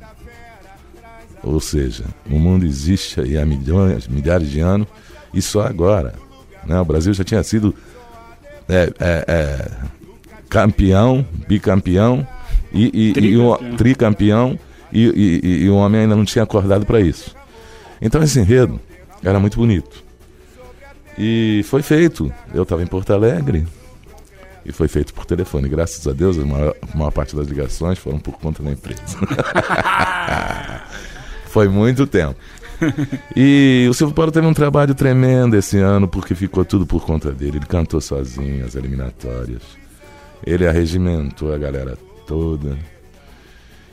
ou seja, o mundo existe há milhões, milhares de anos e só agora. Né? O Brasil já tinha sido é, é, é, campeão, bicampeão e, e, tricampeão. e, tricampeão e, e o homem ainda não tinha acordado para isso. Então esse enredo era muito bonito. E foi feito. Eu estava em Porto Alegre e foi feito por telefone. Graças a Deus, a maior, a maior parte das ligações foram por conta da empresa. Foi muito tempo. E o Silvio Paulo teve um trabalho tremendo esse ano, porque ficou tudo por conta dele. Ele cantou sozinho as eliminatórias. Ele arregimentou a galera toda.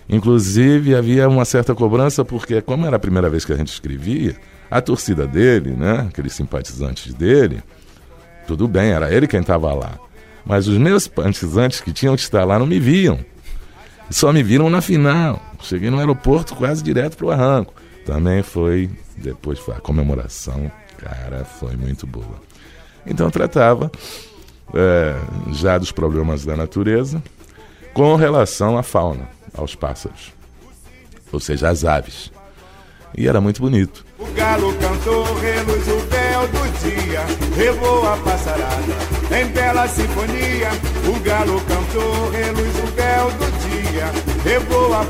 Inclusive, havia uma certa cobrança, porque, como era a primeira vez que a gente escrevia, a torcida dele, né, aqueles simpatizantes dele, tudo bem, era ele quem estava lá. Mas os meus simpatizantes que tinham que estar lá não me viam. Só me viram na final. Cheguei no aeroporto quase direto pro arranco. Também foi, depois foi a comemoração, cara, foi muito boa. Então tratava é, já dos problemas da natureza com relação à fauna, aos pássaros, ou seja, às aves. E era muito bonito. O galo cantou, reluz o véu do dia, revoa a passarada em bela sinfonia. O galo cantou, reluz o véu do dia,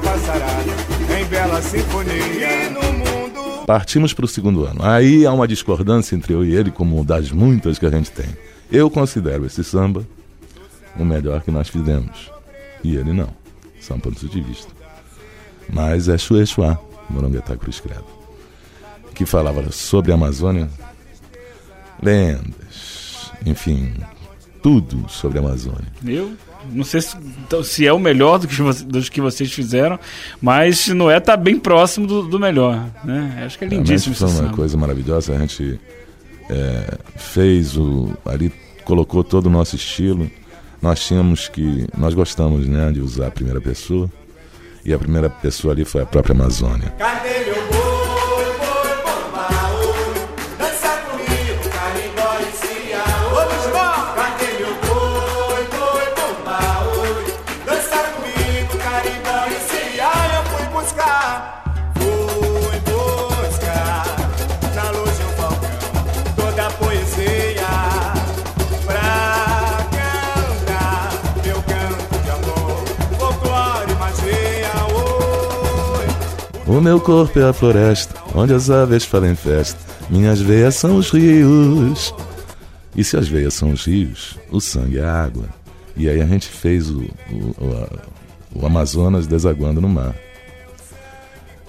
passarada em bela sinfonia. E no mundo. Partimos para o segundo ano. Aí há uma discordância entre eu e ele, como das muitas que a gente tem. Eu considero esse samba o melhor que nós fizemos. E ele não. São pontos de vista. Mas é Chuechuá, Moronguetá Cruz Credo, que falava sobre a Amazônia, lendas, enfim, tudo sobre a Amazônia. Eu não sei se, então, se é o melhor do que, dos que vocês fizeram, mas se não é, tá bem próximo do, do melhor. Né? Acho que é lindíssimo isso. Foi uma coisa maravilhosa. A gente é, fez o. ali colocou todo o nosso estilo. Nós tínhamos que. Nós gostamos né, de usar a primeira pessoa. E a primeira pessoa ali foi a própria Amazônia. Cadê meu boi, O meu corpo é a floresta, onde as aves fazem festa. Minhas veias são os rios. E se as veias são os rios, o sangue é a água. E aí a gente fez o, o, o, o Amazonas desaguando no mar.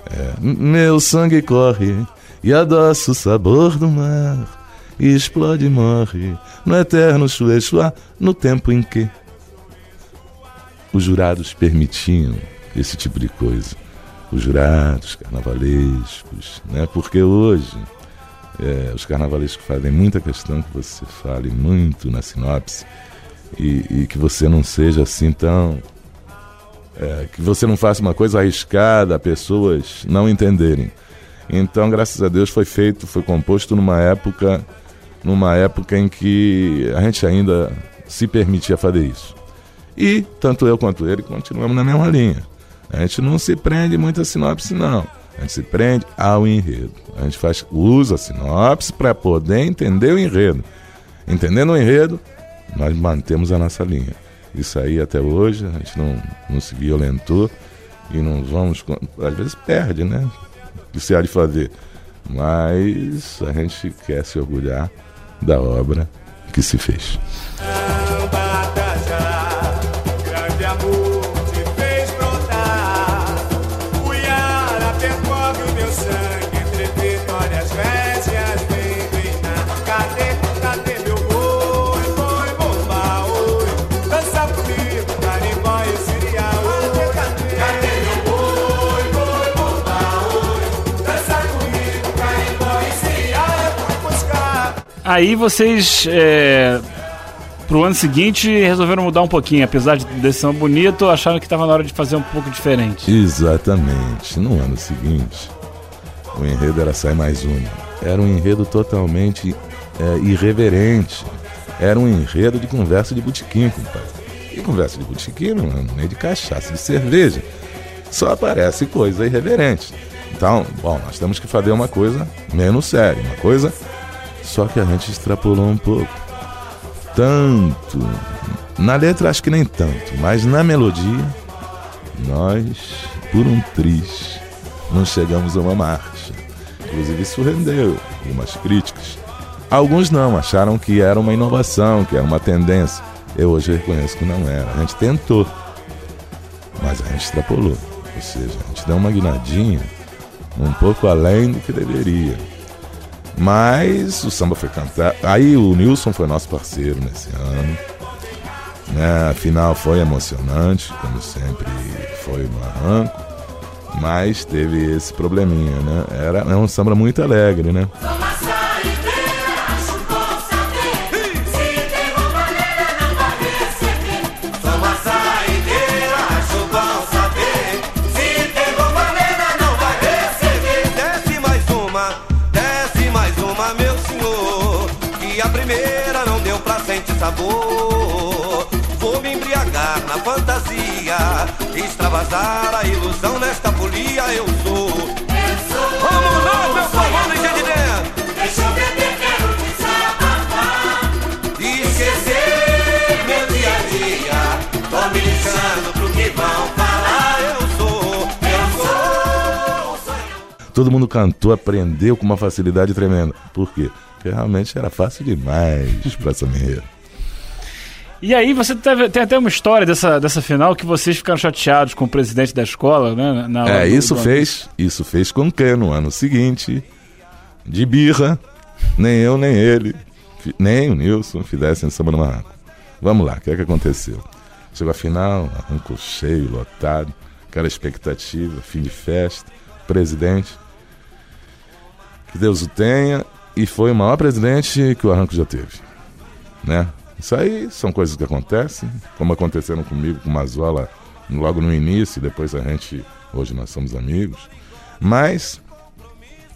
É, "M- meu sangue corre e adoça o sabor do mar. E explode e morre no eterno chuechuá, no tempo em que os jurados permitiam esse tipo de coisa. Os jurados carnavalescos, né? Porque hoje é, os carnavalescos fazem muita questão que você fale muito na sinopse e, e que você não seja assim tão. é, que você não faça uma coisa arriscada, pessoas não entenderem. Então, graças a Deus, foi feito, foi composto numa época, numa época em que a gente ainda se permitia fazer isso. E tanto eu quanto ele continuamos na mesma linha. A gente não se prende muito a sinopse, não. A gente se prende ao enredo. A gente faz, usa a sinopse para poder entender o enredo. Entendendo o enredo, nós mantemos a nossa linha. Isso aí até hoje, a gente não, não se violentou e não vamos. Às vezes perde, né? O que se há de fazer. Mas a gente quer se orgulhar da obra que se fez. Aí vocês, é, pro ano seguinte, resolveram mudar um pouquinho. Apesar de desse samba bonito, acharam que estava na hora de fazer um pouco diferente. Exatamente. No ano seguinte, o enredo era Sai Mais Uma. Era um enredo totalmente é, irreverente. Era um enredo de conversa de botequim, compadre. E conversa de botequim é nem de cachaça, de cerveja. Só aparece coisa irreverente. Então, bom, nós temos que fazer uma coisa menos séria, uma coisa. Só que a gente extrapolou um pouco. Tanto. Na letra acho que nem tanto, mas na melodia nós, por um triz, não chegamos a uma marcha. Inclusive isso rendeu algumas críticas. Alguns não, acharam que era uma inovação, que era uma tendência. Eu hoje reconheço que não era. A gente tentou, mas a gente extrapolou. Ou seja, a gente deu uma guinadinha um pouco além do que deveria. Mas o samba foi cantado. Aí o Nilson foi nosso parceiro nesse ano. Né? A final foi emocionante, como sempre foi no arranco. Mas teve esse probleminha, né? Era, é um samba muito alegre, né? amor. Vou me embriagar na fantasia, extravasar a ilusão nesta folia. Eu sou. Eu sou. Eu meu dia a dia. Tô me. Ah, eu sou. Eu sou. Todo mundo cantou, aprendeu com uma facilidade tremenda. Por quê? realmente era fácil demais para essa menina. E aí você teve, tem até uma história dessa, dessa final que vocês ficaram chateados com o presidente da escola, né? Na É, do- isso do- fez, isso fez com que no ano seguinte, de birra, nem eu nem ele, nem o Nilson fizessem samba no barranco. Vamos lá, o que é que aconteceu? Chegou a final, arranco cheio, lotado, aquela expectativa, fim de festa, presidente, que Deus o tenha, e foi o maior presidente que o arranco já teve, né? Isso aí são coisas que acontecem, como aconteceram comigo, com o Mazola, logo no início, depois a gente, hoje nós somos amigos. Mas,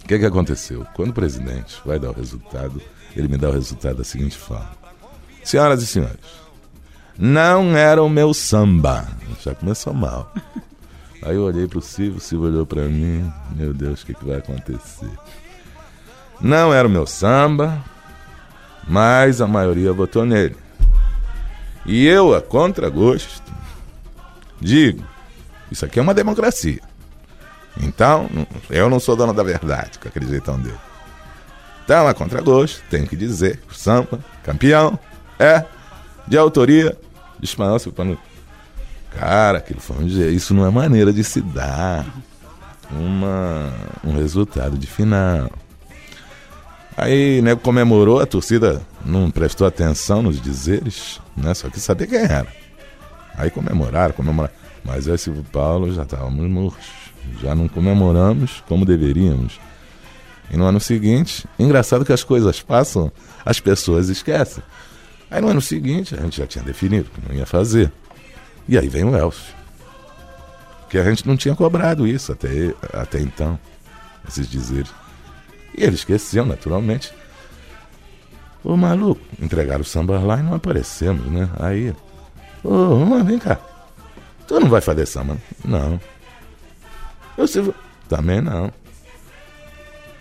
o que, que aconteceu? Quando o presidente vai dar o resultado, ele me dá o resultado da seguinte forma: Senhoras e senhores, não era o meu samba. Já começou mal. Aí eu olhei pro Silvio, o Silvio olhou pra mim, meu Deus, o que, que vai acontecer? Não era o meu samba, mas a maioria votou nele. E eu, a contragosto, digo: isso aqui é uma democracia. Então, eu não sou dono da verdade, com aquele jeitão dele. Então, a contragosto, tenho que dizer o campeão, é de autoria de Ismael Silvano. Cara, aquilo foi um jeito. Isso não é maneira de se dar uma, um resultado de final. Aí, nego comemorou, a torcida não prestou atenção nos dizeres, né? Só que sabia quem era. Aí comemoraram, comemoraram. Mas eu e Silvio Paulo já estávamos murchos. Já não comemoramos como deveríamos. E no ano seguinte, engraçado que as coisas passam, as pessoas esquecem. Aí no ano seguinte, a gente já tinha definido que não ia fazer. E aí vem o Elcio. Que a gente não tinha cobrado isso até, até então, esses dizeres. E ele esqueceu, naturalmente. Ô maluco, entregaram o samba lá e não aparecemos, né? Aí, ô, mas vem cá. Tu não vai fazer samba? Não. Eu Silvio, também não.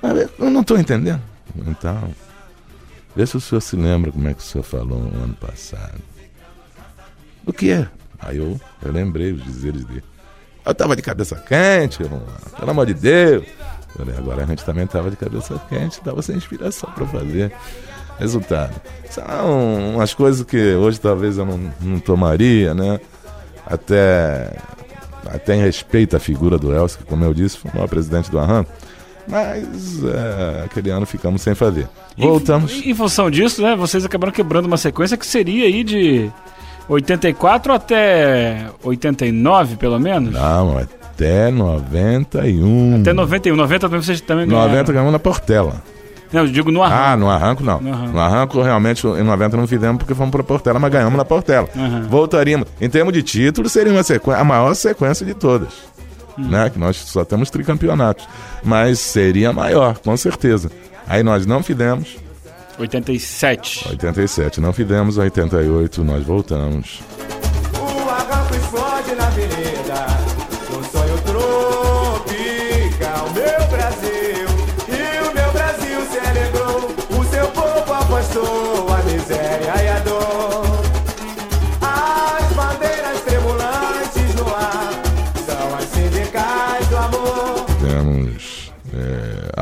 Mas eu não estou entendendo. Então, vê se o senhor se lembra como é que o senhor falou no ano passado. O que é? Aí eu, eu lembrei os dizeres dele. Eu tava de cabeça quente, irmão. pelo amor de Deus. Falei, agora a gente também tava de cabeça quente, tava sem inspiração para fazer. Resultado. São umas coisas que hoje talvez eu não, não tomaria, né? Até, até em respeito à figura do Elcio, que como eu disse, foi o maior presidente do Arranco. Mas é, aquele ano ficamos sem fazer. Voltamos. Em, em função disso, né, vocês acabaram quebrando uma sequência que seria aí de 84 até 89, pelo menos? Não, até 91. Até 91. 90 também vocês também ganharam. 90 ganhamos na Portela. Não, eu digo no arranco. Ah, no arranco não. No arranco. No arranco, realmente, em 90 não fizemos porque fomos pra Portela, mas ganhamos na Portela. Aham. Voltaríamos. Em termos de título, seria uma sequência, a maior sequência de todas. Hum. Né? Que nós só temos tricampeonatos. Mas seria maior, com certeza. Aí nós não fizemos. 87. 87 não fizemos, 88 nós voltamos.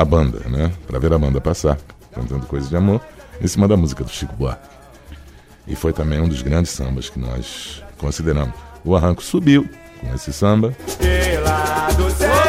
A banda, né? Pra ver a banda passar, cantando coisas de amor, em cima da música do Chico Buarque. E foi também um dos grandes sambas que nós consideramos. O arranco subiu com esse samba. Estrela do céu,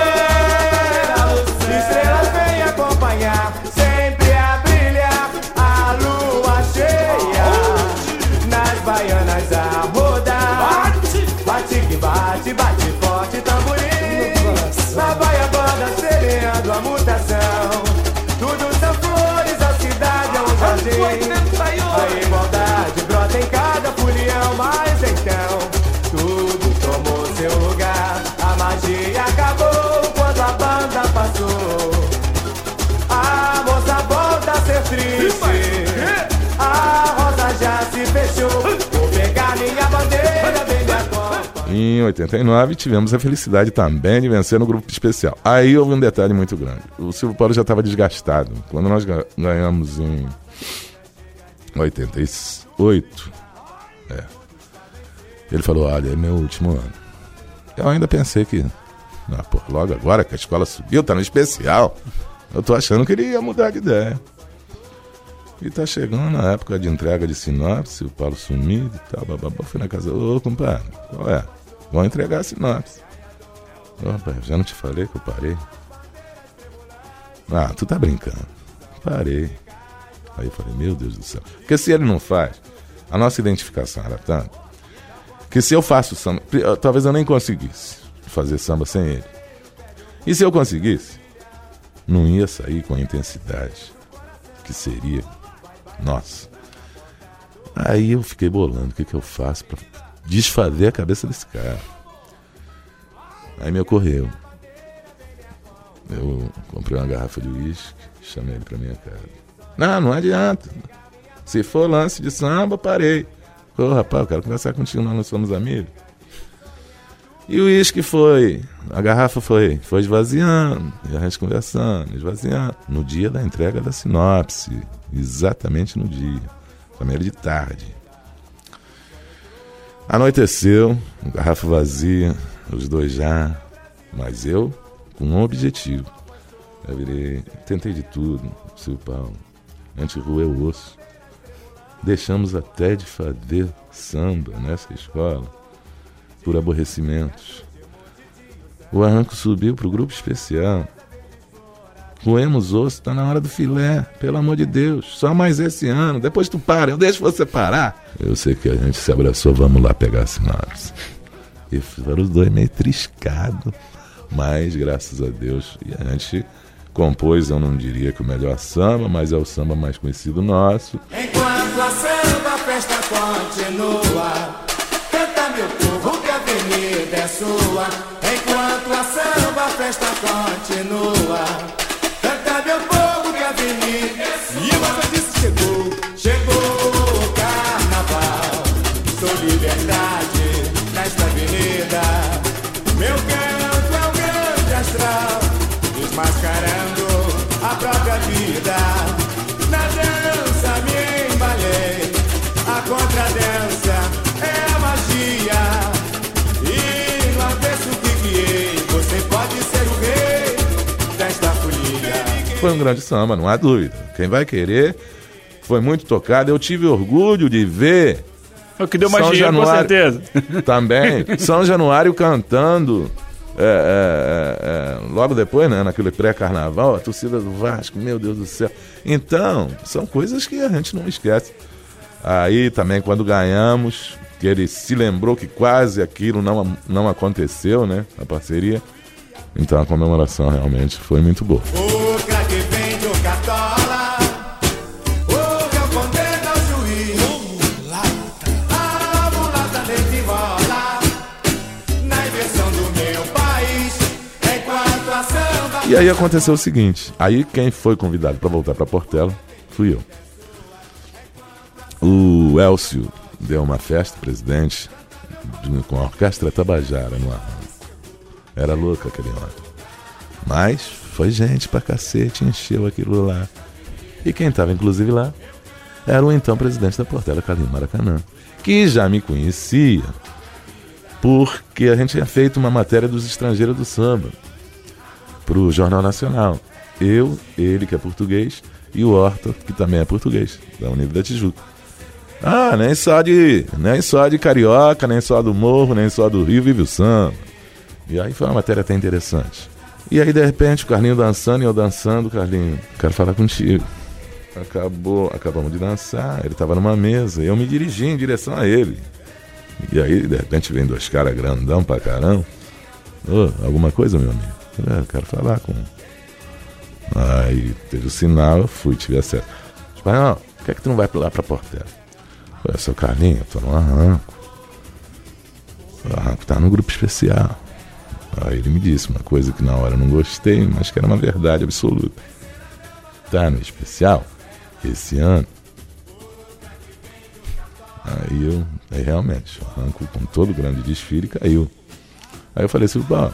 Em 89 tivemos a felicidade também de vencer no grupo especial. Aí houve um detalhe muito grande. O Silvio Paulo já estava desgastado. Quando nós ga- ganhamos em 88, é, ele falou, olha, é meu último ano. Eu ainda pensei que Ah, pô, logo agora que a escola subiu, tá no especial. Eu tô achando que ele ia mudar de ideia. E tá chegando a época de entrega de sinopse, o Paulo sumido e tal, bababá. Fui na casa, ô compadre, qual é? Vão entregar a sinopse. Rapaz, já não te falei que eu parei? Ah, tu tá brincando. Parei. Aí eu falei, meu Deus do céu. Porque se ele não faz, a nossa identificação era tanta, que se eu faço samba, talvez eu nem conseguisse fazer samba sem ele. E se eu conseguisse, não ia sair com a intensidade que seria. Nossa. Aí eu fiquei bolando, o que, que eu faço para desfazer a cabeça desse cara? Aí me ocorreu. Eu comprei uma garrafa de uísque, chamei ele pra minha casa. Não, não adianta. Se for lance de samba, parei. Ô rapaz, eu quero conversar contigo, nós não somos amigos. E o uísque foi, a garrafa foi, foi esvaziando, e a gente conversando, esvaziando. No dia da entrega da sinopse, exatamente no dia. Também era de tarde. Anoiteceu, garrafa vazia, os dois já, mas eu com um objetivo. Eu virei, tentei de tudo, seu Paulo, antes roer o osso. Deixamos até de fazer samba nessa escola por aborrecimentos. O arranco subiu para o grupo especial. Roemos osso, tá na hora do filé, pelo amor de Deus. Só mais esse ano, depois tu para, eu deixo você parar. Eu sei que a gente se abraçou, vamos lá pegar a sinopse. E foram os dois meio triscados, mas graças a Deus, e a gente compôs, eu não diria que o melhor samba, mas é o samba mais conhecido nosso. Enquanto a samba festa continua, canta meu povo que a avenida é sua. Enquanto a samba festa continua, liberdade nesta avenida. Meu canto é um grande astral, desmascarando a própria vida. Na dança me embalei, a contradança é a magia. E no avesso que guiei, você pode ser o rei desta folia. Foi um grande samba, não há dúvida. Quem vai querer foi muito tocado. Eu tive orgulho de ver É o que deu mais São dinheiro, Januário. com certeza. também São Januário cantando. é, é, é, é, logo depois, né, naquele pré-carnaval, a torcida do Vasco, meu Deus do céu. Então, são coisas que a gente não esquece. Aí também, quando ganhamos, que ele se lembrou que quase aquilo não, não aconteceu, né? A parceria. Então a comemoração realmente foi muito boa. E aí aconteceu o seguinte: aí quem foi convidado para voltar para Portela fui eu. O Elcio deu uma festa, presidente, de- com a orquestra Tabajara no arranco. Era louco aquele ano. Mas foi gente pra cacete, encheu aquilo lá. E quem tava inclusive lá era o então presidente da Portela, Carlinhos Maracanã, que já me conhecia porque a gente tinha feito uma matéria dos estrangeiros do samba pro Jornal Nacional. Eu, ele que é português, e o Horta, que também é português, da Unido da Tijuca. Ah, nem só de. Nem só de carioca, nem só do morro, nem só do Rio vive o samba. E aí foi uma matéria até interessante. E aí, de repente, o Carlinho dançando e eu dançando, Carlinho, quero falar contigo. Acabou, acabamos de dançar, ele estava numa mesa, eu me dirigi em direção a ele. E aí, de repente, vem dois caras grandão pra caramba. Ô, alguma coisa, meu amigo? Falei, "É, eu quero falar com. Aí teve o sinal, eu fui, tive acesso. Espanhol, por que, é que tu não vai lá pra Portela? Falei, seu Carlinhos, eu tô no arranco. O arranco tá no grupo especial. Aí ele me disse uma coisa que na hora eu não gostei, mas que era uma verdade absoluta. Tá no especial esse ano. Aí eu, aí realmente, o arranco com todo o grande desfile caiu. Aí eu falei assim, Paulo,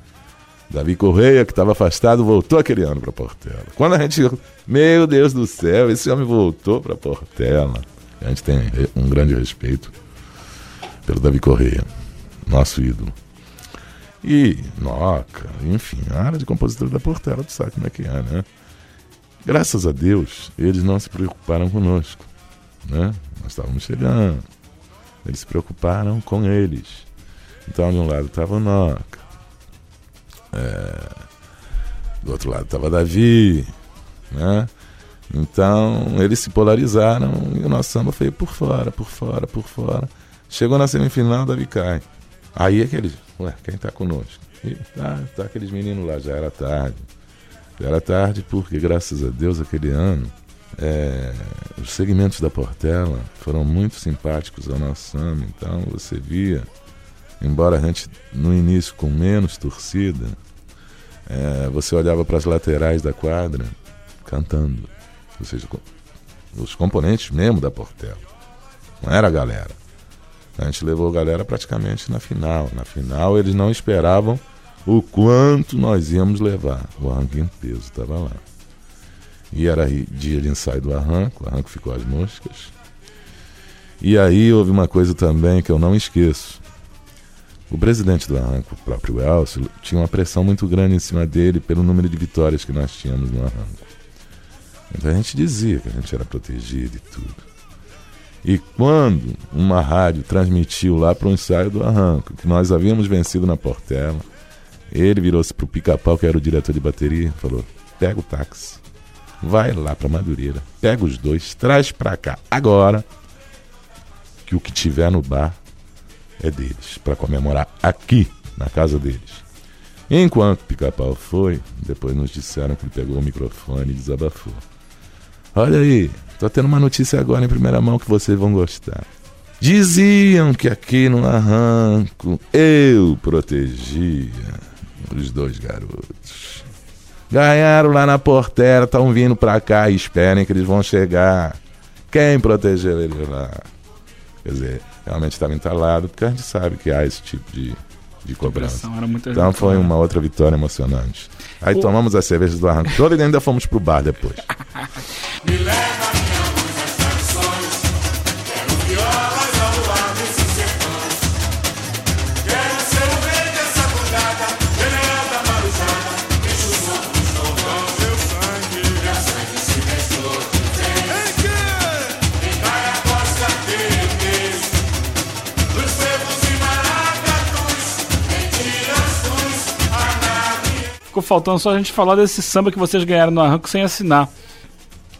Davi Correia, que estava afastado, voltou aquele ano para Portela. Quando a gente. Meu Deus do céu, esse homem voltou para Portela. A gente tem um grande respeito pelo Davi Correia, nosso ídolo. E Noca, enfim, a área de compositor da Portela, tu sabe como é que é, né? Graças a Deus, eles não se preocuparam conosco, né? Nós estávamos chegando. Eles se preocuparam com eles. Então, de um lado estava o Noca, é, do outro lado estava Davi, né? Então eles se polarizaram e o nosso samba foi por fora, por fora, por fora. Chegou na semifinal, Davi cai. Aí aqueles, ué, quem tá conosco? E, tá, tá aqueles meninos lá, já era tarde. Já era tarde porque, graças a Deus, aquele ano, é, os segmentos da Portela foram muito simpáticos ao nosso samba. Então você via embora a gente no início com menos torcida, é, você olhava para as laterais da quadra cantando, ou seja, os componentes mesmo da Portela, não era a galera. A gente levou a galera praticamente na final. Na final eles não esperavam o quanto nós íamos levar. O arranque em peso estava lá. E era dia de ensaio do arranco, o arranco ficou às moscas. E aí houve uma coisa também que eu não esqueço. O presidente do arranco, o próprio Elcio, tinha uma pressão muito grande em cima dele pelo número de vitórias que nós tínhamos no arranco. Então a gente dizia que a gente era protegido e tudo. E quando uma rádio transmitiu lá para o ensaio do arranco que nós havíamos vencido na Portela, ele virou-se para o pica-pau, que era o diretor de bateria, e falou: pega o táxi, vai lá para Madureira, pega os dois, traz para cá agora, que o que tiver no bar é deles, para comemorar aqui, na casa deles. Enquanto Pica-Pau foi, depois nos disseram que ele pegou o microfone e desabafou. Olha aí, tô tendo uma notícia agora em primeira mão que vocês vão gostar. Diziam que aqui no arranco eu protegia os dois garotos. Ganharam lá na portela, estão vindo pra cá e esperem que eles vão chegar. Quem protegeu eles lá? Quer dizer, realmente estava entalado, porque a gente sabe que há esse tipo de, de cobrança. Então foi uma outra vitória emocionante. Aí Pô. tomamos as cervejas do arranco todo e ainda fomos pro bar depois. Me leva Ficou faltando só a gente falar desse samba que vocês ganharam no arranco sem assinar.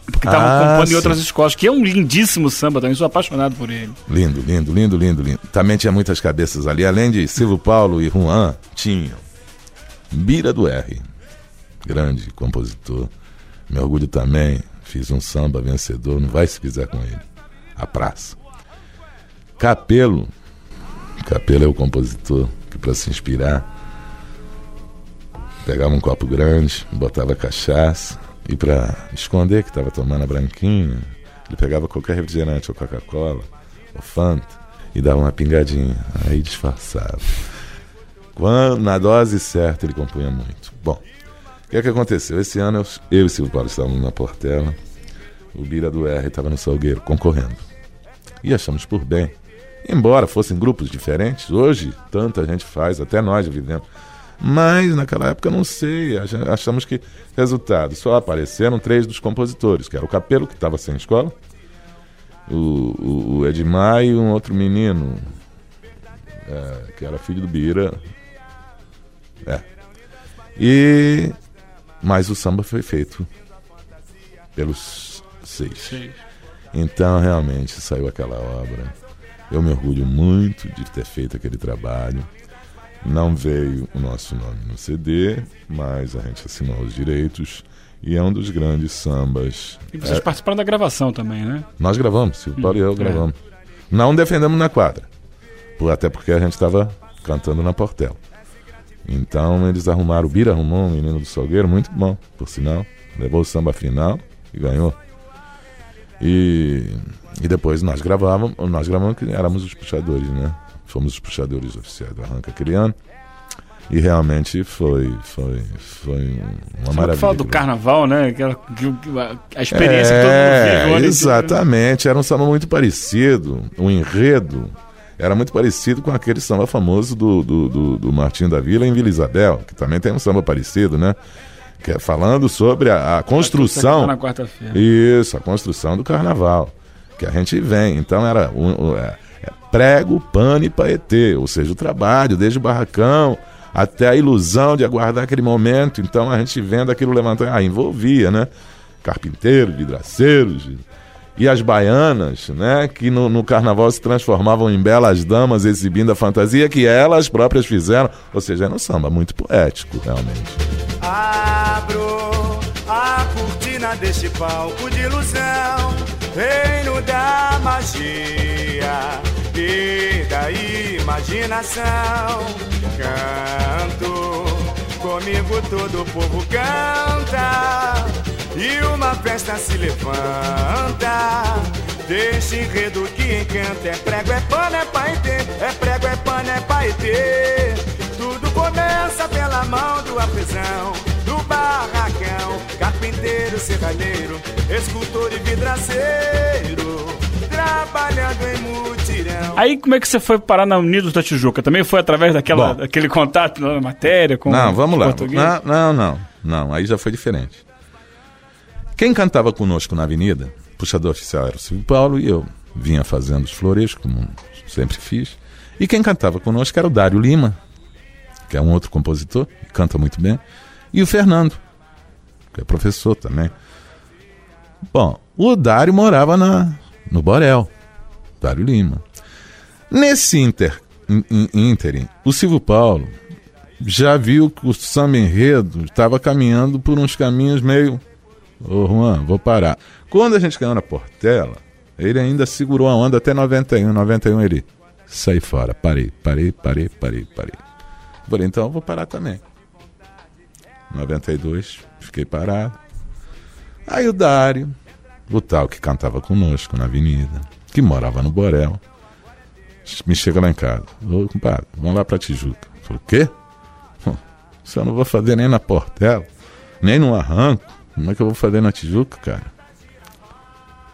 Porque estavam ah, compondo sim. em outras escolas, que é um lindíssimo samba também, sou apaixonado por ele. Lindo, lindo, lindo, lindo, lindo. Também tinha muitas cabeças ali, além de Silvio Paulo e Juan, tinham Bira do R, grande compositor. Me orgulho também, fiz um samba vencedor, não vai se quiser com ele. A Praça. Capelo, Capelo é o compositor que para se inspirar pegava um copo grande, botava cachaça e para esconder que estava tomando a branquinha, ele pegava qualquer refrigerante ou Coca-Cola ou Fanta e dava uma pingadinha, aí disfarçava. Quando, na dose certa ele compunha muito. Bom, o que é que aconteceu? Esse ano eu, eu e Silvio Paulo estávamos na Portela, o Bira do R estava no Salgueiro concorrendo. E achamos por bem. Embora fossem grupos diferentes, hoje tanta gente faz, até nós dividimos mas naquela época não sei, achamos que resultado, só apareceram três dos compositores, que era o Capelo, que estava sem escola, o, o, o, Edmar e um outro menino, é, que era filho do Bira. É. E mas o samba foi feito pelos seis. Sim. Então realmente saiu aquela obra. Eu me orgulho muito de ter feito aquele trabalho. Não veio o nosso nome no CD, mas a gente assinou os direitos e é um dos grandes sambas. E vocês é... participaram da gravação também, né? Nós gravamos, o Paulo e eu é. gravamos. É. Não defendemos na quadra, até porque a gente estava cantando na Portela. Então eles arrumaram, o Bira arrumou um menino do Salgueiro, muito bom, por sinal. Levou o samba final e ganhou. E, e depois nós gravávamos, nós gravamos que éramos os puxadores, né? Fomos os puxadores oficiais do aquele ano. E realmente foi, foi, foi um- uma Você maravilha. fala do carnaval, né? Aquela, que- que- a- experiência que todo mundo vive. É, ano exatamente. Era um samba muito parecido. O enredo era muito parecido com aquele samba famoso do, do, do, do Martinho da Vila em Vila Isabel, que também tem um samba parecido, né? Que é falando sobre a, a construção. Na quarta-feira. Isso, a construção do carnaval. Que a gente vem. Então era um, um- é, é prego, pano e paetê. Ou seja, o trabalho, desde o barracão até a ilusão de aguardar aquele momento. Então a gente vendo aquilo levantando. Ah, envolvia, né? Carpinteiros, vidraceiros. E as baianas, né? Que no, no carnaval se transformavam em belas damas exibindo a fantasia que elas próprias fizeram. Ou seja, era um samba muito poético, realmente. Abro a cortina deste palco de ilusão, reino da magia e da imaginação. Canto, comigo todo o povo canta e uma festa se levanta. Deste enredo que encanta é prego, é pano, é paetê, é prego, é pano, é paetê. Tudo começa pela mão do artesão, do barracão, carpinteiro, serralheiro, escultor e vidraceiro, trabalhando em mutirão. Aí como é que você foi parar na Unidos da Tijuca? Também foi através daquela, Bom. daquele contato na matéria com Não, vamos lá. Não, não, não. Não, aí já foi diferente. Quem cantava conosco na avenida, puxador oficial era o Silvio Paulo e eu vinha fazendo os florejos, como sempre fiz. E quem cantava conosco era o Dário Lima, que é um outro compositor, que canta muito bem, e o Fernando, que é professor também. Bom, o Dário morava na, no Borel, Dário Lima. Nesse inter, o Silvio Paulo já viu que o samba enredo estava caminhando por uns caminhos meio. Ô Juan, vou parar. Quando a gente ganhou na Portela, ele ainda segurou a onda até 91. 91 ele. Saí fora, parei, parei, parei, parei, parei. Falei, então vou parar também. 92, fiquei parado. Aí o Dário, o tal que cantava conosco na avenida, que morava no Borel, me chega lá em casa. Ô, compadre, vamos lá pra Tijuca. Eu falei, o quê? Isso eu não vou fazer nem na Portela, nem no Arranco. Como é que eu vou fazer na Tijuca, cara?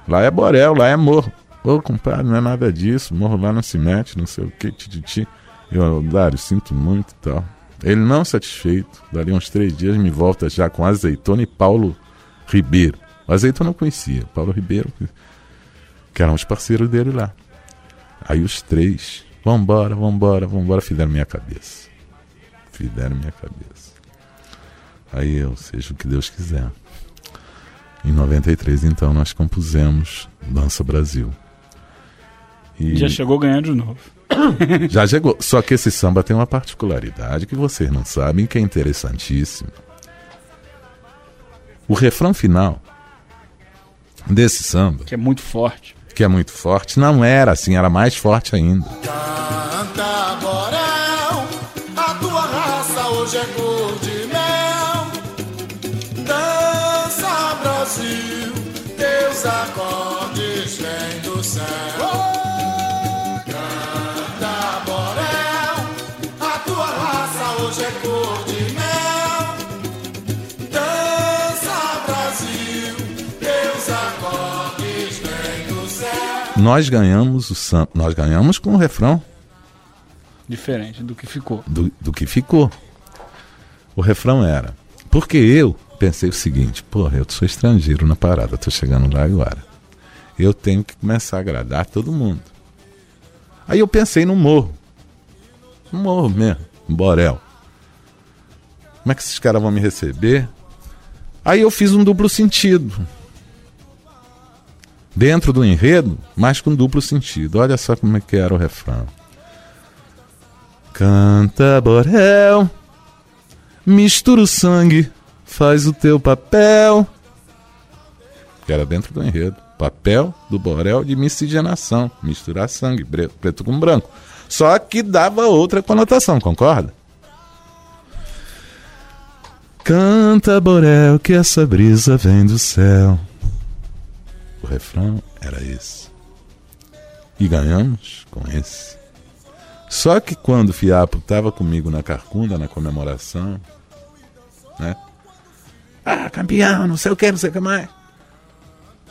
Lá é Borel, lá é morro. Ô, compadre, não é nada disso. Morro lá não se mete, não sei o que, tititi. Eu, Dário, sinto muito e tal. Ele não satisfeito, dali uns três dias me volta já com azeitona e Paulo Ribeiro. O azeitona eu conhecia, Paulo Ribeiro, que eram os parceiros dele lá. Aí os três, vambora, vambora, vambora, fizeram minha cabeça. Fizeram minha cabeça. Aí eu, seja o que Deus quiser. Em 93, então, nós compusemos Dança Brasil. E Já chegou ganhando de novo. já chegou. Só que esse samba tem uma particularidade que vocês não sabem, que é interessantíssima. O refrão final desse samba, Que é muito forte. que é muito forte, não era assim, era mais forte ainda. Canta, Nós ganhamos o samba, nós ganhamos com o refrão Diferente do que ficou. do, do que ficou. O refrão era. Porque eu pensei o seguinte, porra, eu sou estrangeiro na parada, tô chegando lá agora. Eu tenho que começar a agradar todo mundo. Aí eu pensei no morro. No morro mesmo, no Borel. Como é que esses caras vão me receber? Aí eu fiz um duplo sentido. Dentro do enredo, mas com duplo sentido. Olha só como é que era o refrão. Canta, Borel, mistura o sangue, faz o teu papel. Era dentro do enredo. Papel do Borel de miscigenação. Misturar sangue, preto com branco. Só que dava outra conotação, concorda? Canta, Borel, que essa brisa vem do céu. Refrão era esse. E ganhamos com esse. Só que quando o Fiapo estava comigo na Carcunda, na comemoração, né? Ah, campeão, não sei o que, não sei o que mais.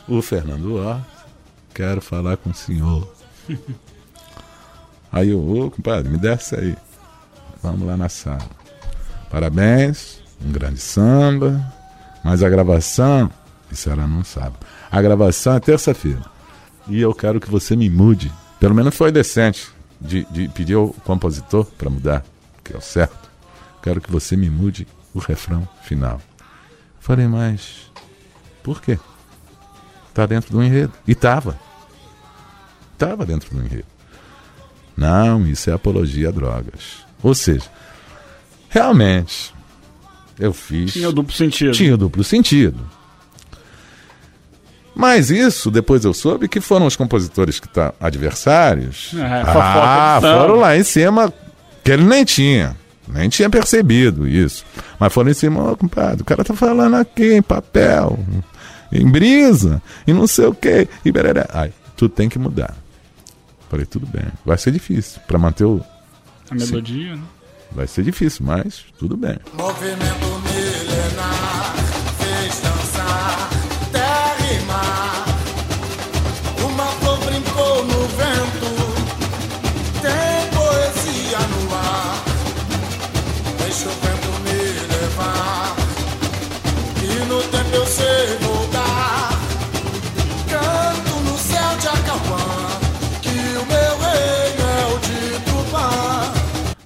O Fernando Horta, quero falar com o senhor. aí eu, ô compadre, me desce aí. Vamos lá na sala. Parabéns, um grande samba. Mas a gravação, isso ela não sabe. A gravação é terça-feira. E eu quero que você me mude. Pelo menos foi decente de, de pedir ao compositor para mudar, que é o certo. Quero que você me mude o refrão final. Falei, mas por quê? Tá dentro do enredo. E tava. Tava dentro do enredo. Não, isso é apologia a drogas. Ou seja, realmente, eu fiz. Tinha o duplo sentido. Tinha o duplo sentido. Mas isso, depois eu soube que foram os compositores que tá adversários. É, ah, foram lá em cima, que ele nem tinha. Nem tinha percebido isso. Mas foram em cima, ó, compadre, o cara tá falando aqui em papel, em brisa, e não sei o quê. E bereré. Ai, tudo tem que mudar. Falei, tudo bem. Vai ser difícil. Para manter o. A melodia, né? Vai ser difícil, mas tudo bem. Movimento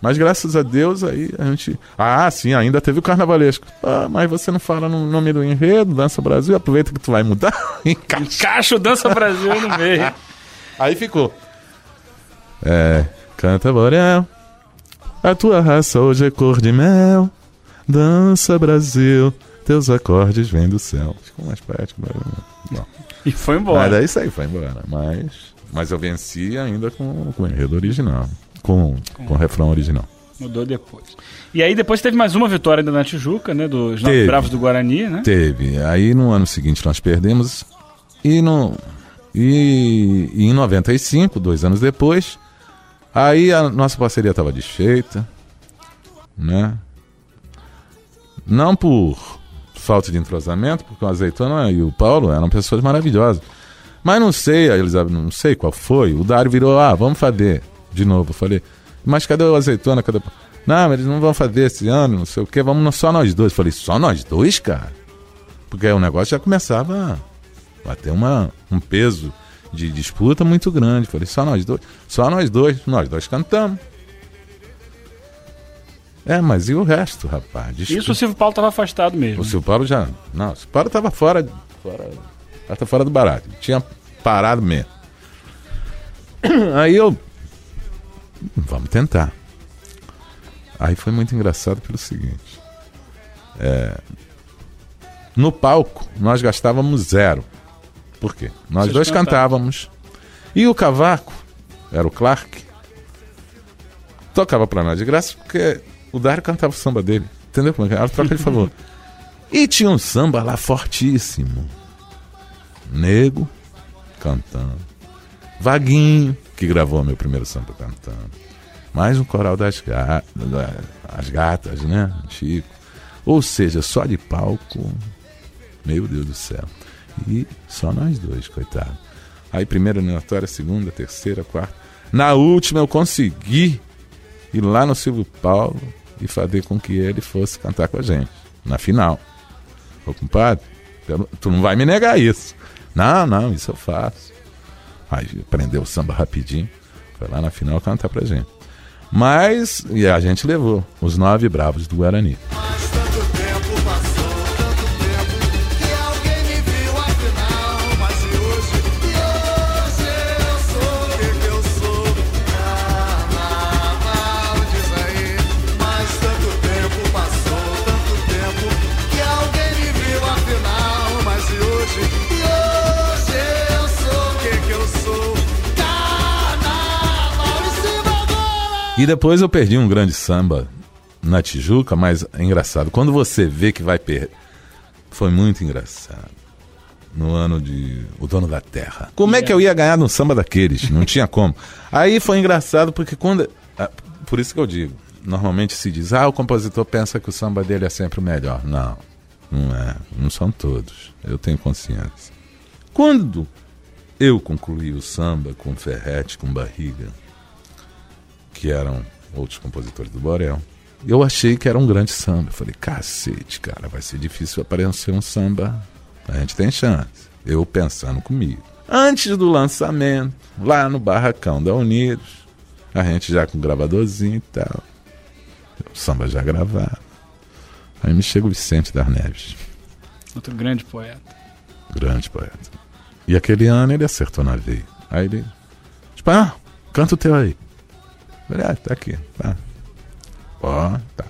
Mas graças a Deus aí a gente. Ah, sim, ainda teve o carnavalesco. Ah, mas você não fala no nome do enredo, Dança Brasil, aproveita que tu vai mudar. Encaixa. Encaixa o Dança Brasil no meio. aí ficou. É. Canta Borel. A tua raça hoje é cor de mel. Dança Brasil. Teus acordes vêm do céu. Ficou mais mas- Não. E foi Mas embora. daí isso aí foi embora. Mas, mas eu venci ainda com, com o enredo original. Com, com o refrão original. Mudou depois. E aí depois teve mais uma vitória ainda na Tijuca, né? Dos Teve. Bravos do Guarani, né? Teve. Aí no ano seguinte nós perdemos. E, no, e, e em 95, dois anos depois, aí a nossa parceria estava desfeita. Né? Não por falta de entrosamento, porque o Azeitona e o Paulo eram pessoas maravilhosas. Mas não sei, a Elizabeth, não sei qual foi. O Dário virou, ah, vamos fazer de novo. Falei, mas cadê o Azeitona? Cadê... Não, mas eles não vão fazer esse ano, não sei o quê, vamos só nós dois. Falei, só nós dois, cara? Porque o negócio já começava a ter uma, um peso de disputa muito grande. Falei, só nós dois? Só nós dois, nós dois cantamos. É, mas e o resto, rapaz? Desculpa. Isso o Silvio Paulo estava afastado mesmo. O Silvio Paulo já. Não, o Silvio Paulo tava fora. fora tá fora do barato. Tinha parado mesmo. Aí eu. Vamos tentar. Aí foi muito engraçado pelo seguinte. É, no palco, nós gastávamos zero. Por quê? Nós Vocês dois cantávamos. E o cavaco, era o Clark, tocava pra nós de graça porque o Dário cantava o samba dele. Entendeu como é que é? Era troca de favor. E tinha um samba lá fortíssimo. Nego cantando. Vaguinho, que gravou meu primeiro samba cantando. Mais um coral das gatas, as gatas, né? Chico. Ou seja, só de palco. Meu Deus do céu. E só nós dois, coitado. Aí primeira eliminatória, segunda, terceira, quarta. Na última eu consegui ir lá no Silvio Paulo e fazer com que ele fosse cantar com a gente. Na final. Ô compadre, tu não vai me negar isso. Não, não, isso eu faço. Aí aprendeu o samba rapidinho. Foi lá na final cantar pra gente. Mas, e a gente levou os nove bravos do Guarani. E depois eu perdi um grande samba na Tijuca, mas é engraçado. Quando você vê que vai perder. Foi muito engraçado. No ano de O Dono da Terra. Como é que eu ia ganhar num samba daqueles? Não tinha como. Aí foi engraçado porque quando Ah, Por isso que eu digo, normalmente se diz, ah, o compositor pensa que o samba dele é sempre o melhor. Não, não é. Não são todos. Eu tenho consciência. Quando eu concluí o samba com Ferrete, com Barriga, que eram outros compositores do Borel, eu achei que era um grande samba. Eu falei, cacete, cara, vai ser difícil aparecer um samba. A gente tem chance. Eu pensando comigo. Antes do lançamento, lá no barracão da Unidos, a gente já com gravadorzinho e tal. O samba já gravado. Aí me chega o Vicente das Neves, Outro grande poeta. grande poeta. E aquele ano ele acertou na veia. Aí ele, tipo, ah, canta o teu aí. Falei, ah, tá aqui, tá. Ó, tá.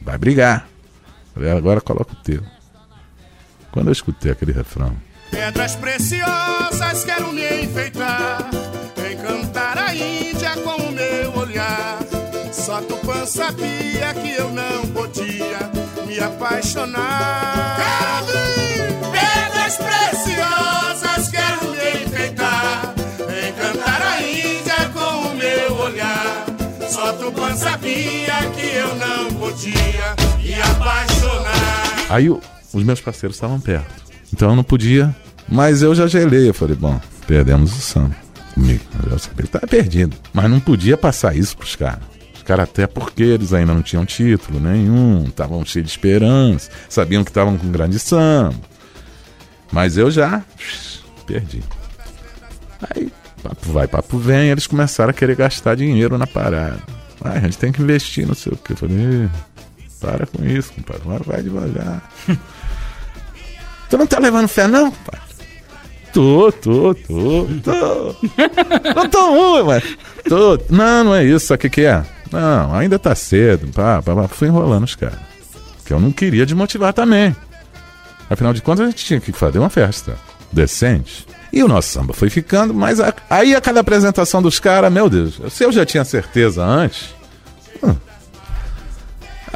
Vai brigar. Falei, agora coloca o teu. Quando eu escutei aquele refrão, Pedras preciosas quero me enfeitar, encantar a Índia com o meu olhar. Só Tupã sabia que eu não podia me apaixonar. Quero vir! Tupã sabia que eu não podia me apaixonar. Aí os meus parceiros estavam perto. Então eu não podia. Mas eu já gelei. Eu falei, bom, perdemos o samba. Comigo. Que estava perdido. Mas não podia passar isso pros caras. Os caras, até porque eles ainda não tinham título nenhum, estavam cheios de esperança, sabiam que estavam com um grande samba. Mas eu já perdi. Aí, papo vai, papo vem, eles começaram a querer gastar dinheiro na parada. Ah, a gente tem que investir, não sei o que. Eu falei, "Ih, para com isso, compadre. Vai, vai devagar. tu não tá levando fé, não, pai? Tô, tô, tô, tô. não tô ruim, mas. Tô. Não, não é isso. Sabe o que, que é? Não, ainda tá cedo. Pá, pá, pá. Fui enrolando os caras. Que eu não queria desmotivar também. Afinal de contas, a gente tinha que fazer uma festa decente. E o nosso samba foi ficando, mas a- aí a cada apresentação dos caras, meu Deus, se eu já tinha certeza antes. hum,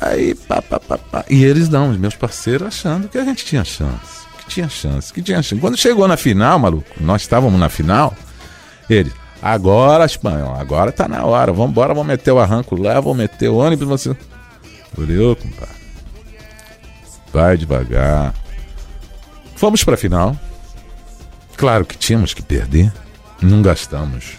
Aí, pá, pá, pá, pá. E eles não, os meus parceiros achando que a gente tinha chance. Que tinha chance, que tinha chance. Quando chegou na final, maluco, nós estávamos na final, eles, agora, espanhol, agora tá na hora, vambora, vamos meter o arranco lá, vamos meter o ônibus, você. Falei, ô, compadre. Vai devagar. Fomos pra final. Claro que tínhamos que perder. Não gastamos.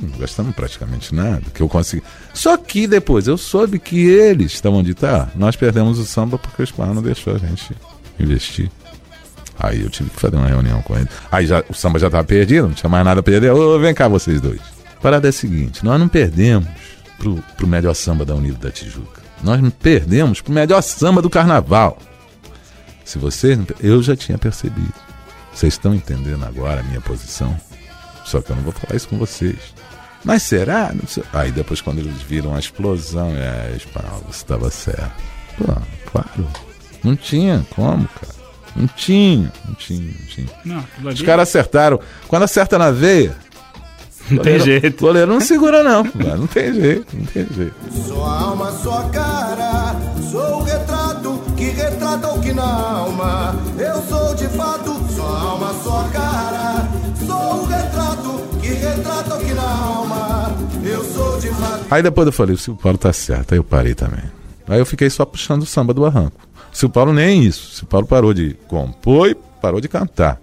Não gastamos praticamente nada. Que eu consegui. Só que depois eu soube que eles estavam de tá. Nós perdemos o samba porque o Espanhol não deixou a gente investir. Aí eu tive que fazer uma reunião com ele. Aí já, o samba já estava perdido, não tinha mais nada a perder. Ô, vem cá vocês dois. Parada é a seguinte: nós não perdemos pro, pro melhor samba da Unido da Tijuca. Nós não perdemos pro melhor samba do carnaval. Se vocês. Eu já tinha percebido. Vocês estão entendendo agora a minha posição? Só que eu não vou falar isso com vocês. Mas será? Aí depois, quando eles viram a explosão, é, espanhol, você estava certo. Pô, claro. Não tinha como, cara. Não tinha, não tinha, não tinha. Não, Os caras acertaram. Quando acerta na veia. não tem jeito. Goleiro não segura, não. Mas Não tem jeito, não tem jeito. Sua alma, sua cara, sou o retrato que retrata o que na alma. Eu sou de fato alma, cara, sou o retrato que retrata o que na alma. Eu sou de fato. Aí depois eu falei, o Silvio Paulo tá certo. Aí eu parei também. Aí eu fiquei só puxando o samba do arranco. O Silvio Paulo nem isso. O Silvio Paulo parou de compor e parou de cantar.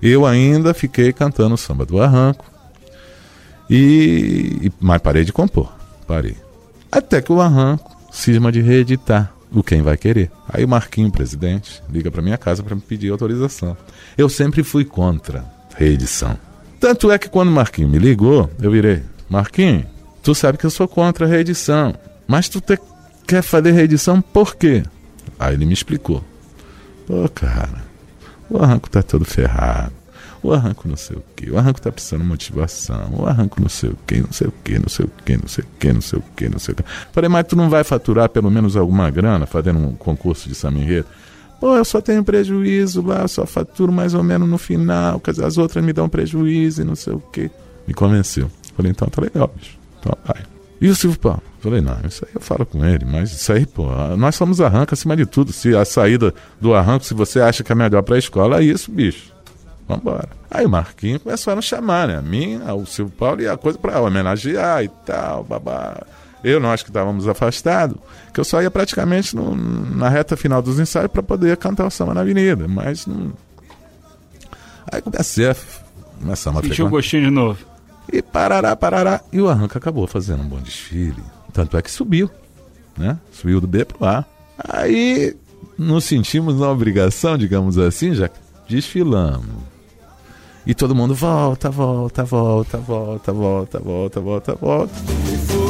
Eu ainda fiquei cantando o samba do arranco. E, e- mas parei de compor. Parei. Até que o arranco cisma de reeditar o Quem Vai Querer. Aí o Marquinho, presidente, liga pra minha casa para me pedir autorização. Eu sempre fui contra reedição. Tanto é que quando o Marquinho me ligou, eu virei: Marquinho, tu sabe que eu sou contra reedição, mas tu te- quer fazer reedição por quê? Aí ele me explicou: Pô, cara, o arranco tá todo ferrado. O arranco não sei o que, o arranco tá precisando de motivação, o arranco não sei o que, não sei o que, não sei o que, não sei o que, não sei o que, não sei o que. Falei, mas tu não vai faturar pelo menos alguma grana fazendo um concurso de enredo? Pô, eu só tenho prejuízo lá, eu só faturo mais ou menos no final, as outras me dão prejuízo e não sei o que. Me convenceu. Falei, então tá legal, bicho. Então vai. E o Silvio Paulo? Falei, não, isso aí eu falo com ele, mas isso aí, pô, nós somos arranco acima de tudo. Se a saída do arranco, se você acha que é melhor pra escola, é isso, bicho. Vambora. Aí o Marquinhos começaram a chamar, né? A mim, o Silvio Paulo e a coisa pra homenagear e tal, babá. Eu, nós que estávamos afastados, que eu só ia praticamente no- na reta final dos ensaios para poder cantar o samba na avenida, mas não. Aí comecei a. Começamos a Sentiu o gostinho de novo. E parará, parará. E o Arranca acabou fazendo um bom desfile. Tanto é que subiu, né? Subiu do B pro A. Aí nos sentimos na obrigação, digamos assim, já desfilamos. E todo mundo volta, volta, volta, volta, volta, volta, volta, volta.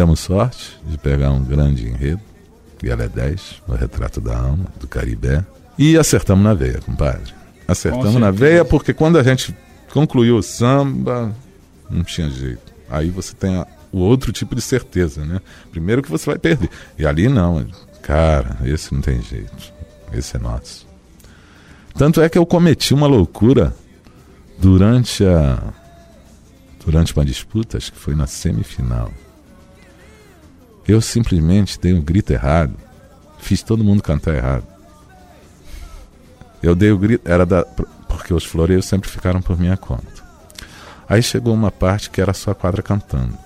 Demos sorte de pegar um grande enredo, e ela é 10, o retrato da alma, do Caribé. E acertamos na veia, compadre. Acertamos Com na veia porque quando a gente concluiu o samba, não tinha jeito. Aí você tem a- o outro tipo de certeza, né? Primeiro que você vai perder. E ali não, cara, esse não tem jeito. Esse é nosso. Tanto é que eu cometi uma loucura durante a durante uma disputa, acho que foi na semifinal. Eu simplesmente dei um grito errado. Fiz todo mundo cantar errado. Eu dei o grito, era da. Porque os floreios sempre ficaram por minha conta. Aí chegou uma parte que era só a quadra cantando.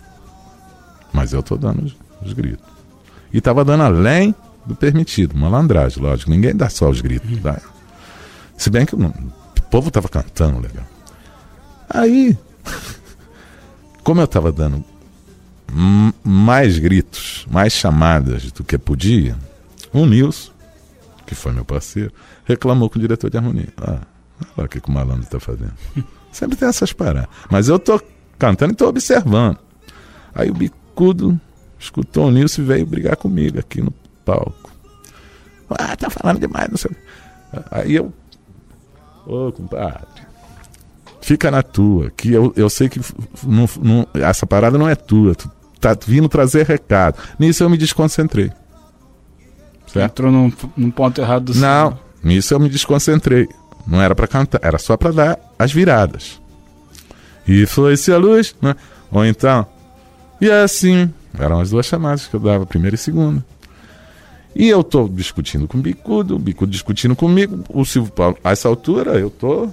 Mas eu tô dando os, os gritos. E tava dando além do permitido, malandragem, lógico. Ninguém dá só os gritos, tá? Se bem que não- o povo tava cantando legal. Aí, como eu tava dando mais gritos, mais chamadas do que podia, o Nilson, que foi meu parceiro, reclamou com o diretor de harmonia. Ah, olha o que, o malandro tá fazendo. Sempre tem essas paradas. Mas eu tô cantando e tô observando. Aí o bicudo escutou o Nilson e veio brigar comigo aqui no palco. Ah, tá falando demais, não sei. Aí eu. Ô, compadre. Fica na tua, que eu, eu sei que não- não- essa parada não é tua. Tu tá vindo trazer recado. Nisso eu me desconcentrei. Certo? Entrou num, num ponto errado do Não, nisso eu me desconcentrei. Não era pra cantar, era só pra dar as viradas. E foi-se a luz, né? Ou então, e assim, eram as duas chamadas que eu dava, primeira e segunda. E eu tô discutindo com o Bicudo, o Bicudo discutindo comigo, o Silvio Paulo, a essa altura eu tô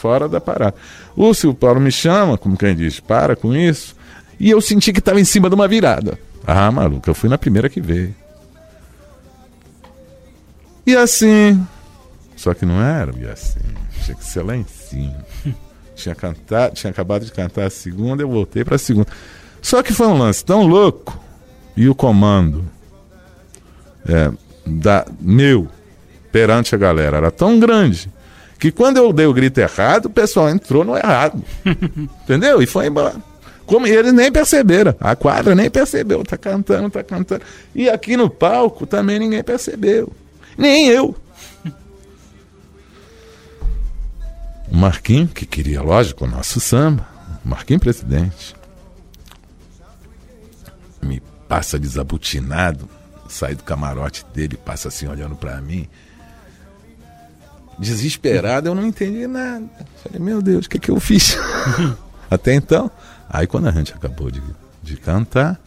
fora da parada. O Silvio Paulo me chama, como quem diz, para com isso. E eu senti que tava em cima de uma virada. Ah, maluco, eu fui na primeira que veio. E assim. Só que não era e assim. Tinha que ser lá em cima. tinha cantado, tinha acabado de cantar a segunda, eu voltei pra segunda. Só que foi um lance tão louco e o comando é, da, meu perante a galera era tão grande que quando eu dei o grito errado, o pessoal entrou no errado. Entendeu? E foi embora. Como eles nem perceberam. A quadra nem percebeu. Tá cantando, tá cantando. E aqui no palco também ninguém percebeu. Nem eu. O Marquinhos, que queria, lógico, o nosso samba. O Marquinhos presidente. Me passa desabutinado. Sai do camarote dele, passa assim olhando pra mim. Desesperado, eu não entendi nada. Falei, meu Deus, o que, que eu fiz? Até então. Aí quando a gente acabou de, de cantar.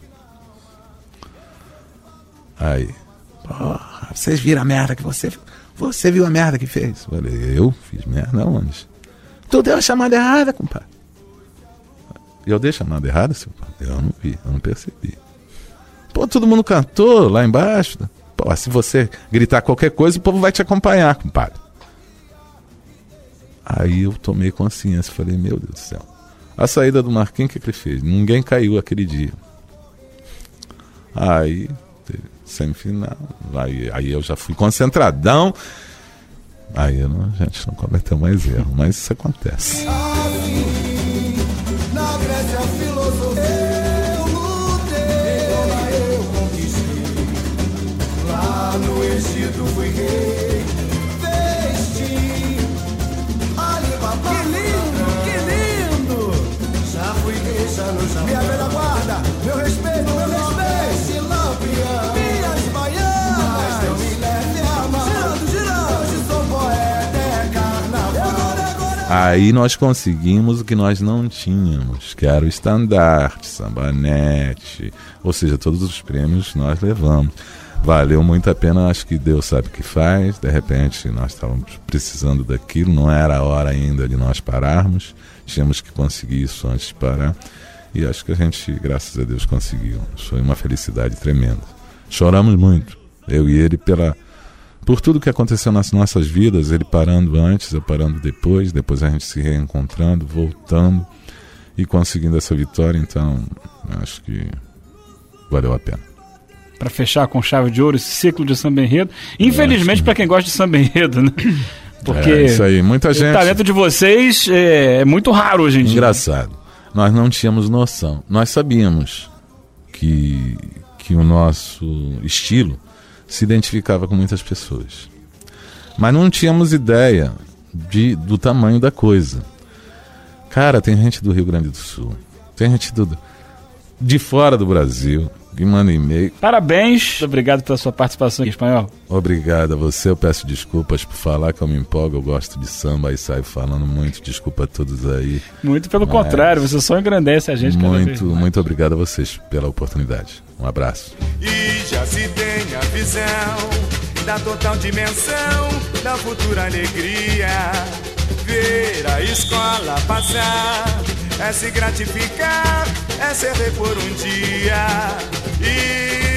Aí. Porra, vocês viram a merda que você. Você viu a merda que fez? Falei, eu fiz merda onde? Tu deu a chamada errada, compadre. Eu dei a chamada errada, seu pai? Eu não vi, eu não percebi. Pô, todo mundo cantou lá embaixo. Pô, se você gritar qualquer coisa, o povo vai te acompanhar, compadre. Aí eu tomei consciência, falei, meu Deus do céu. A saída do Marquinhos, o que, que ele fez? Ninguém caiu aquele dia. Aí, semifinal. Aí, aí eu já fui concentradão. Aí não- a gente não cometeu mais erro, mas isso acontece. Aí nós conseguimos o que nós não tínhamos, que era o estandarte, sambanete, ou seja, todos os prêmios nós levamos. Valeu muito a pena, acho que Deus sabe o que faz. De repente nós estávamos precisando daquilo, não era a hora ainda de nós pararmos, tínhamos que conseguir isso antes de parar. E acho que a gente, graças a Deus, conseguiu. Foi uma felicidade tremenda. Choramos muito, eu e ele, pela, por tudo que aconteceu nas nossas vidas, ele parando antes, eu parando depois, depois a gente se reencontrando, voltando e conseguindo essa vitória. Então, acho que valeu a pena. Pra fechar com chave de ouro esse ciclo de samba enredo. Infelizmente, pra quem gosta de samba enredo, né? Porque É isso aí, muita o gente. talento de vocês é, é muito raro hoje em dia. Engraçado. Nós não tínhamos noção. Nós sabíamos que, que o nosso estilo se identificava com muitas pessoas. Mas não tínhamos ideia de, do tamanho da coisa. Cara, tem gente do Rio Grande do Sul, tem gente do, de fora do Brasil que manda e-mail. Parabéns. Obrigado pela sua participação aqui, espanhol. Obrigado a você. Eu peço desculpas por falar que eu me empolgo. Eu gosto de samba e saio falando muito. Desculpa a todos aí. Muito pelo contrário, você só engrandece a gente Muito, muito obrigado a vocês pela oportunidade. Um abraço. E já se tem a visão da total dimensão da futura alegria. Ver a escola passar é se gratificar, é rei por um dia. E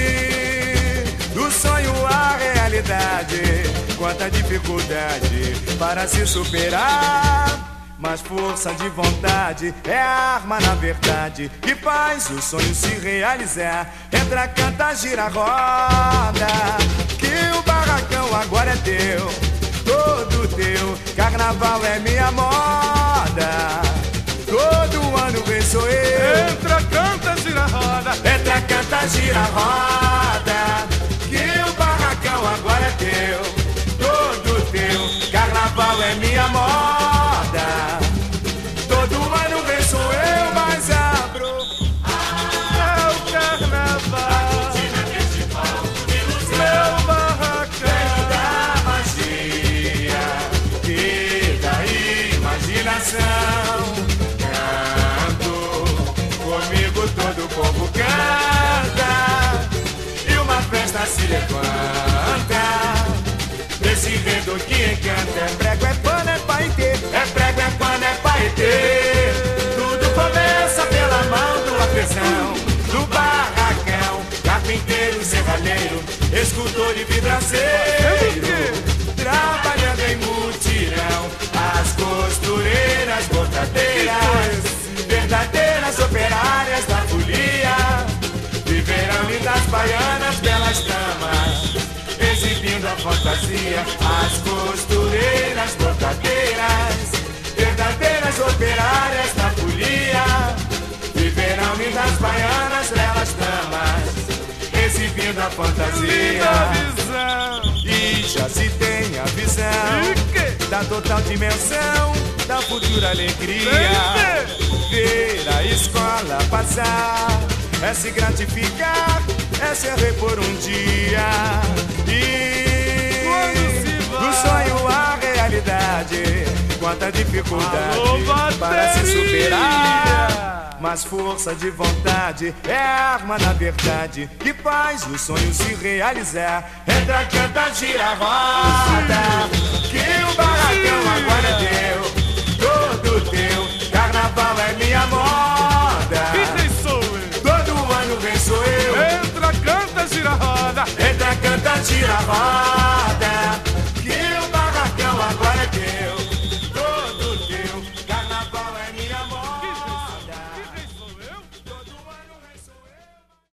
do sonho à realidade, quanta dificuldade para se superar. Mas força de vontade é a arma na verdade que faz o sonho se realizar. Entra, canta, gira, roda, que o barracão agora é teu, todo teu. Carnaval é minha moda, todo ano vem sou eu. Entra, canta, gira, roda, entra, canta, gira, roda, que o barracão agora é teu, todo teu. Carnaval é minha povo canta e uma festa se levanta. Desse enredo que encanta? É prego, é pano, é paetê. É prego, é pano, é paetê. Tudo começa pela mão do artesão Do barracão Carpinteiro, serralheiro Escultor e vidraceiro. Trabalhando em mutirão As costureiras, bordadeiras fantasia As costureiras, bordadeiras Verdadeiras operárias da folia. Viverão lindas baianas, belas damas Exibindo a fantasia. E já se tem a visão Da total dimensão Da futura alegria. Ver a escola passar É se gratificar É ser rei por um dia. E do sonho à realidade, quanta dificuldade Alô, para se superar. Mas força de vontade é arma na verdade que faz o sonho se realizar. Entra, canta, gira, roda, que o barracão agora é teu todo teu. Carnaval é minha moda. Todo ano vem sou eu. Entra, canta, gira roda. Entra, canta, gira roda.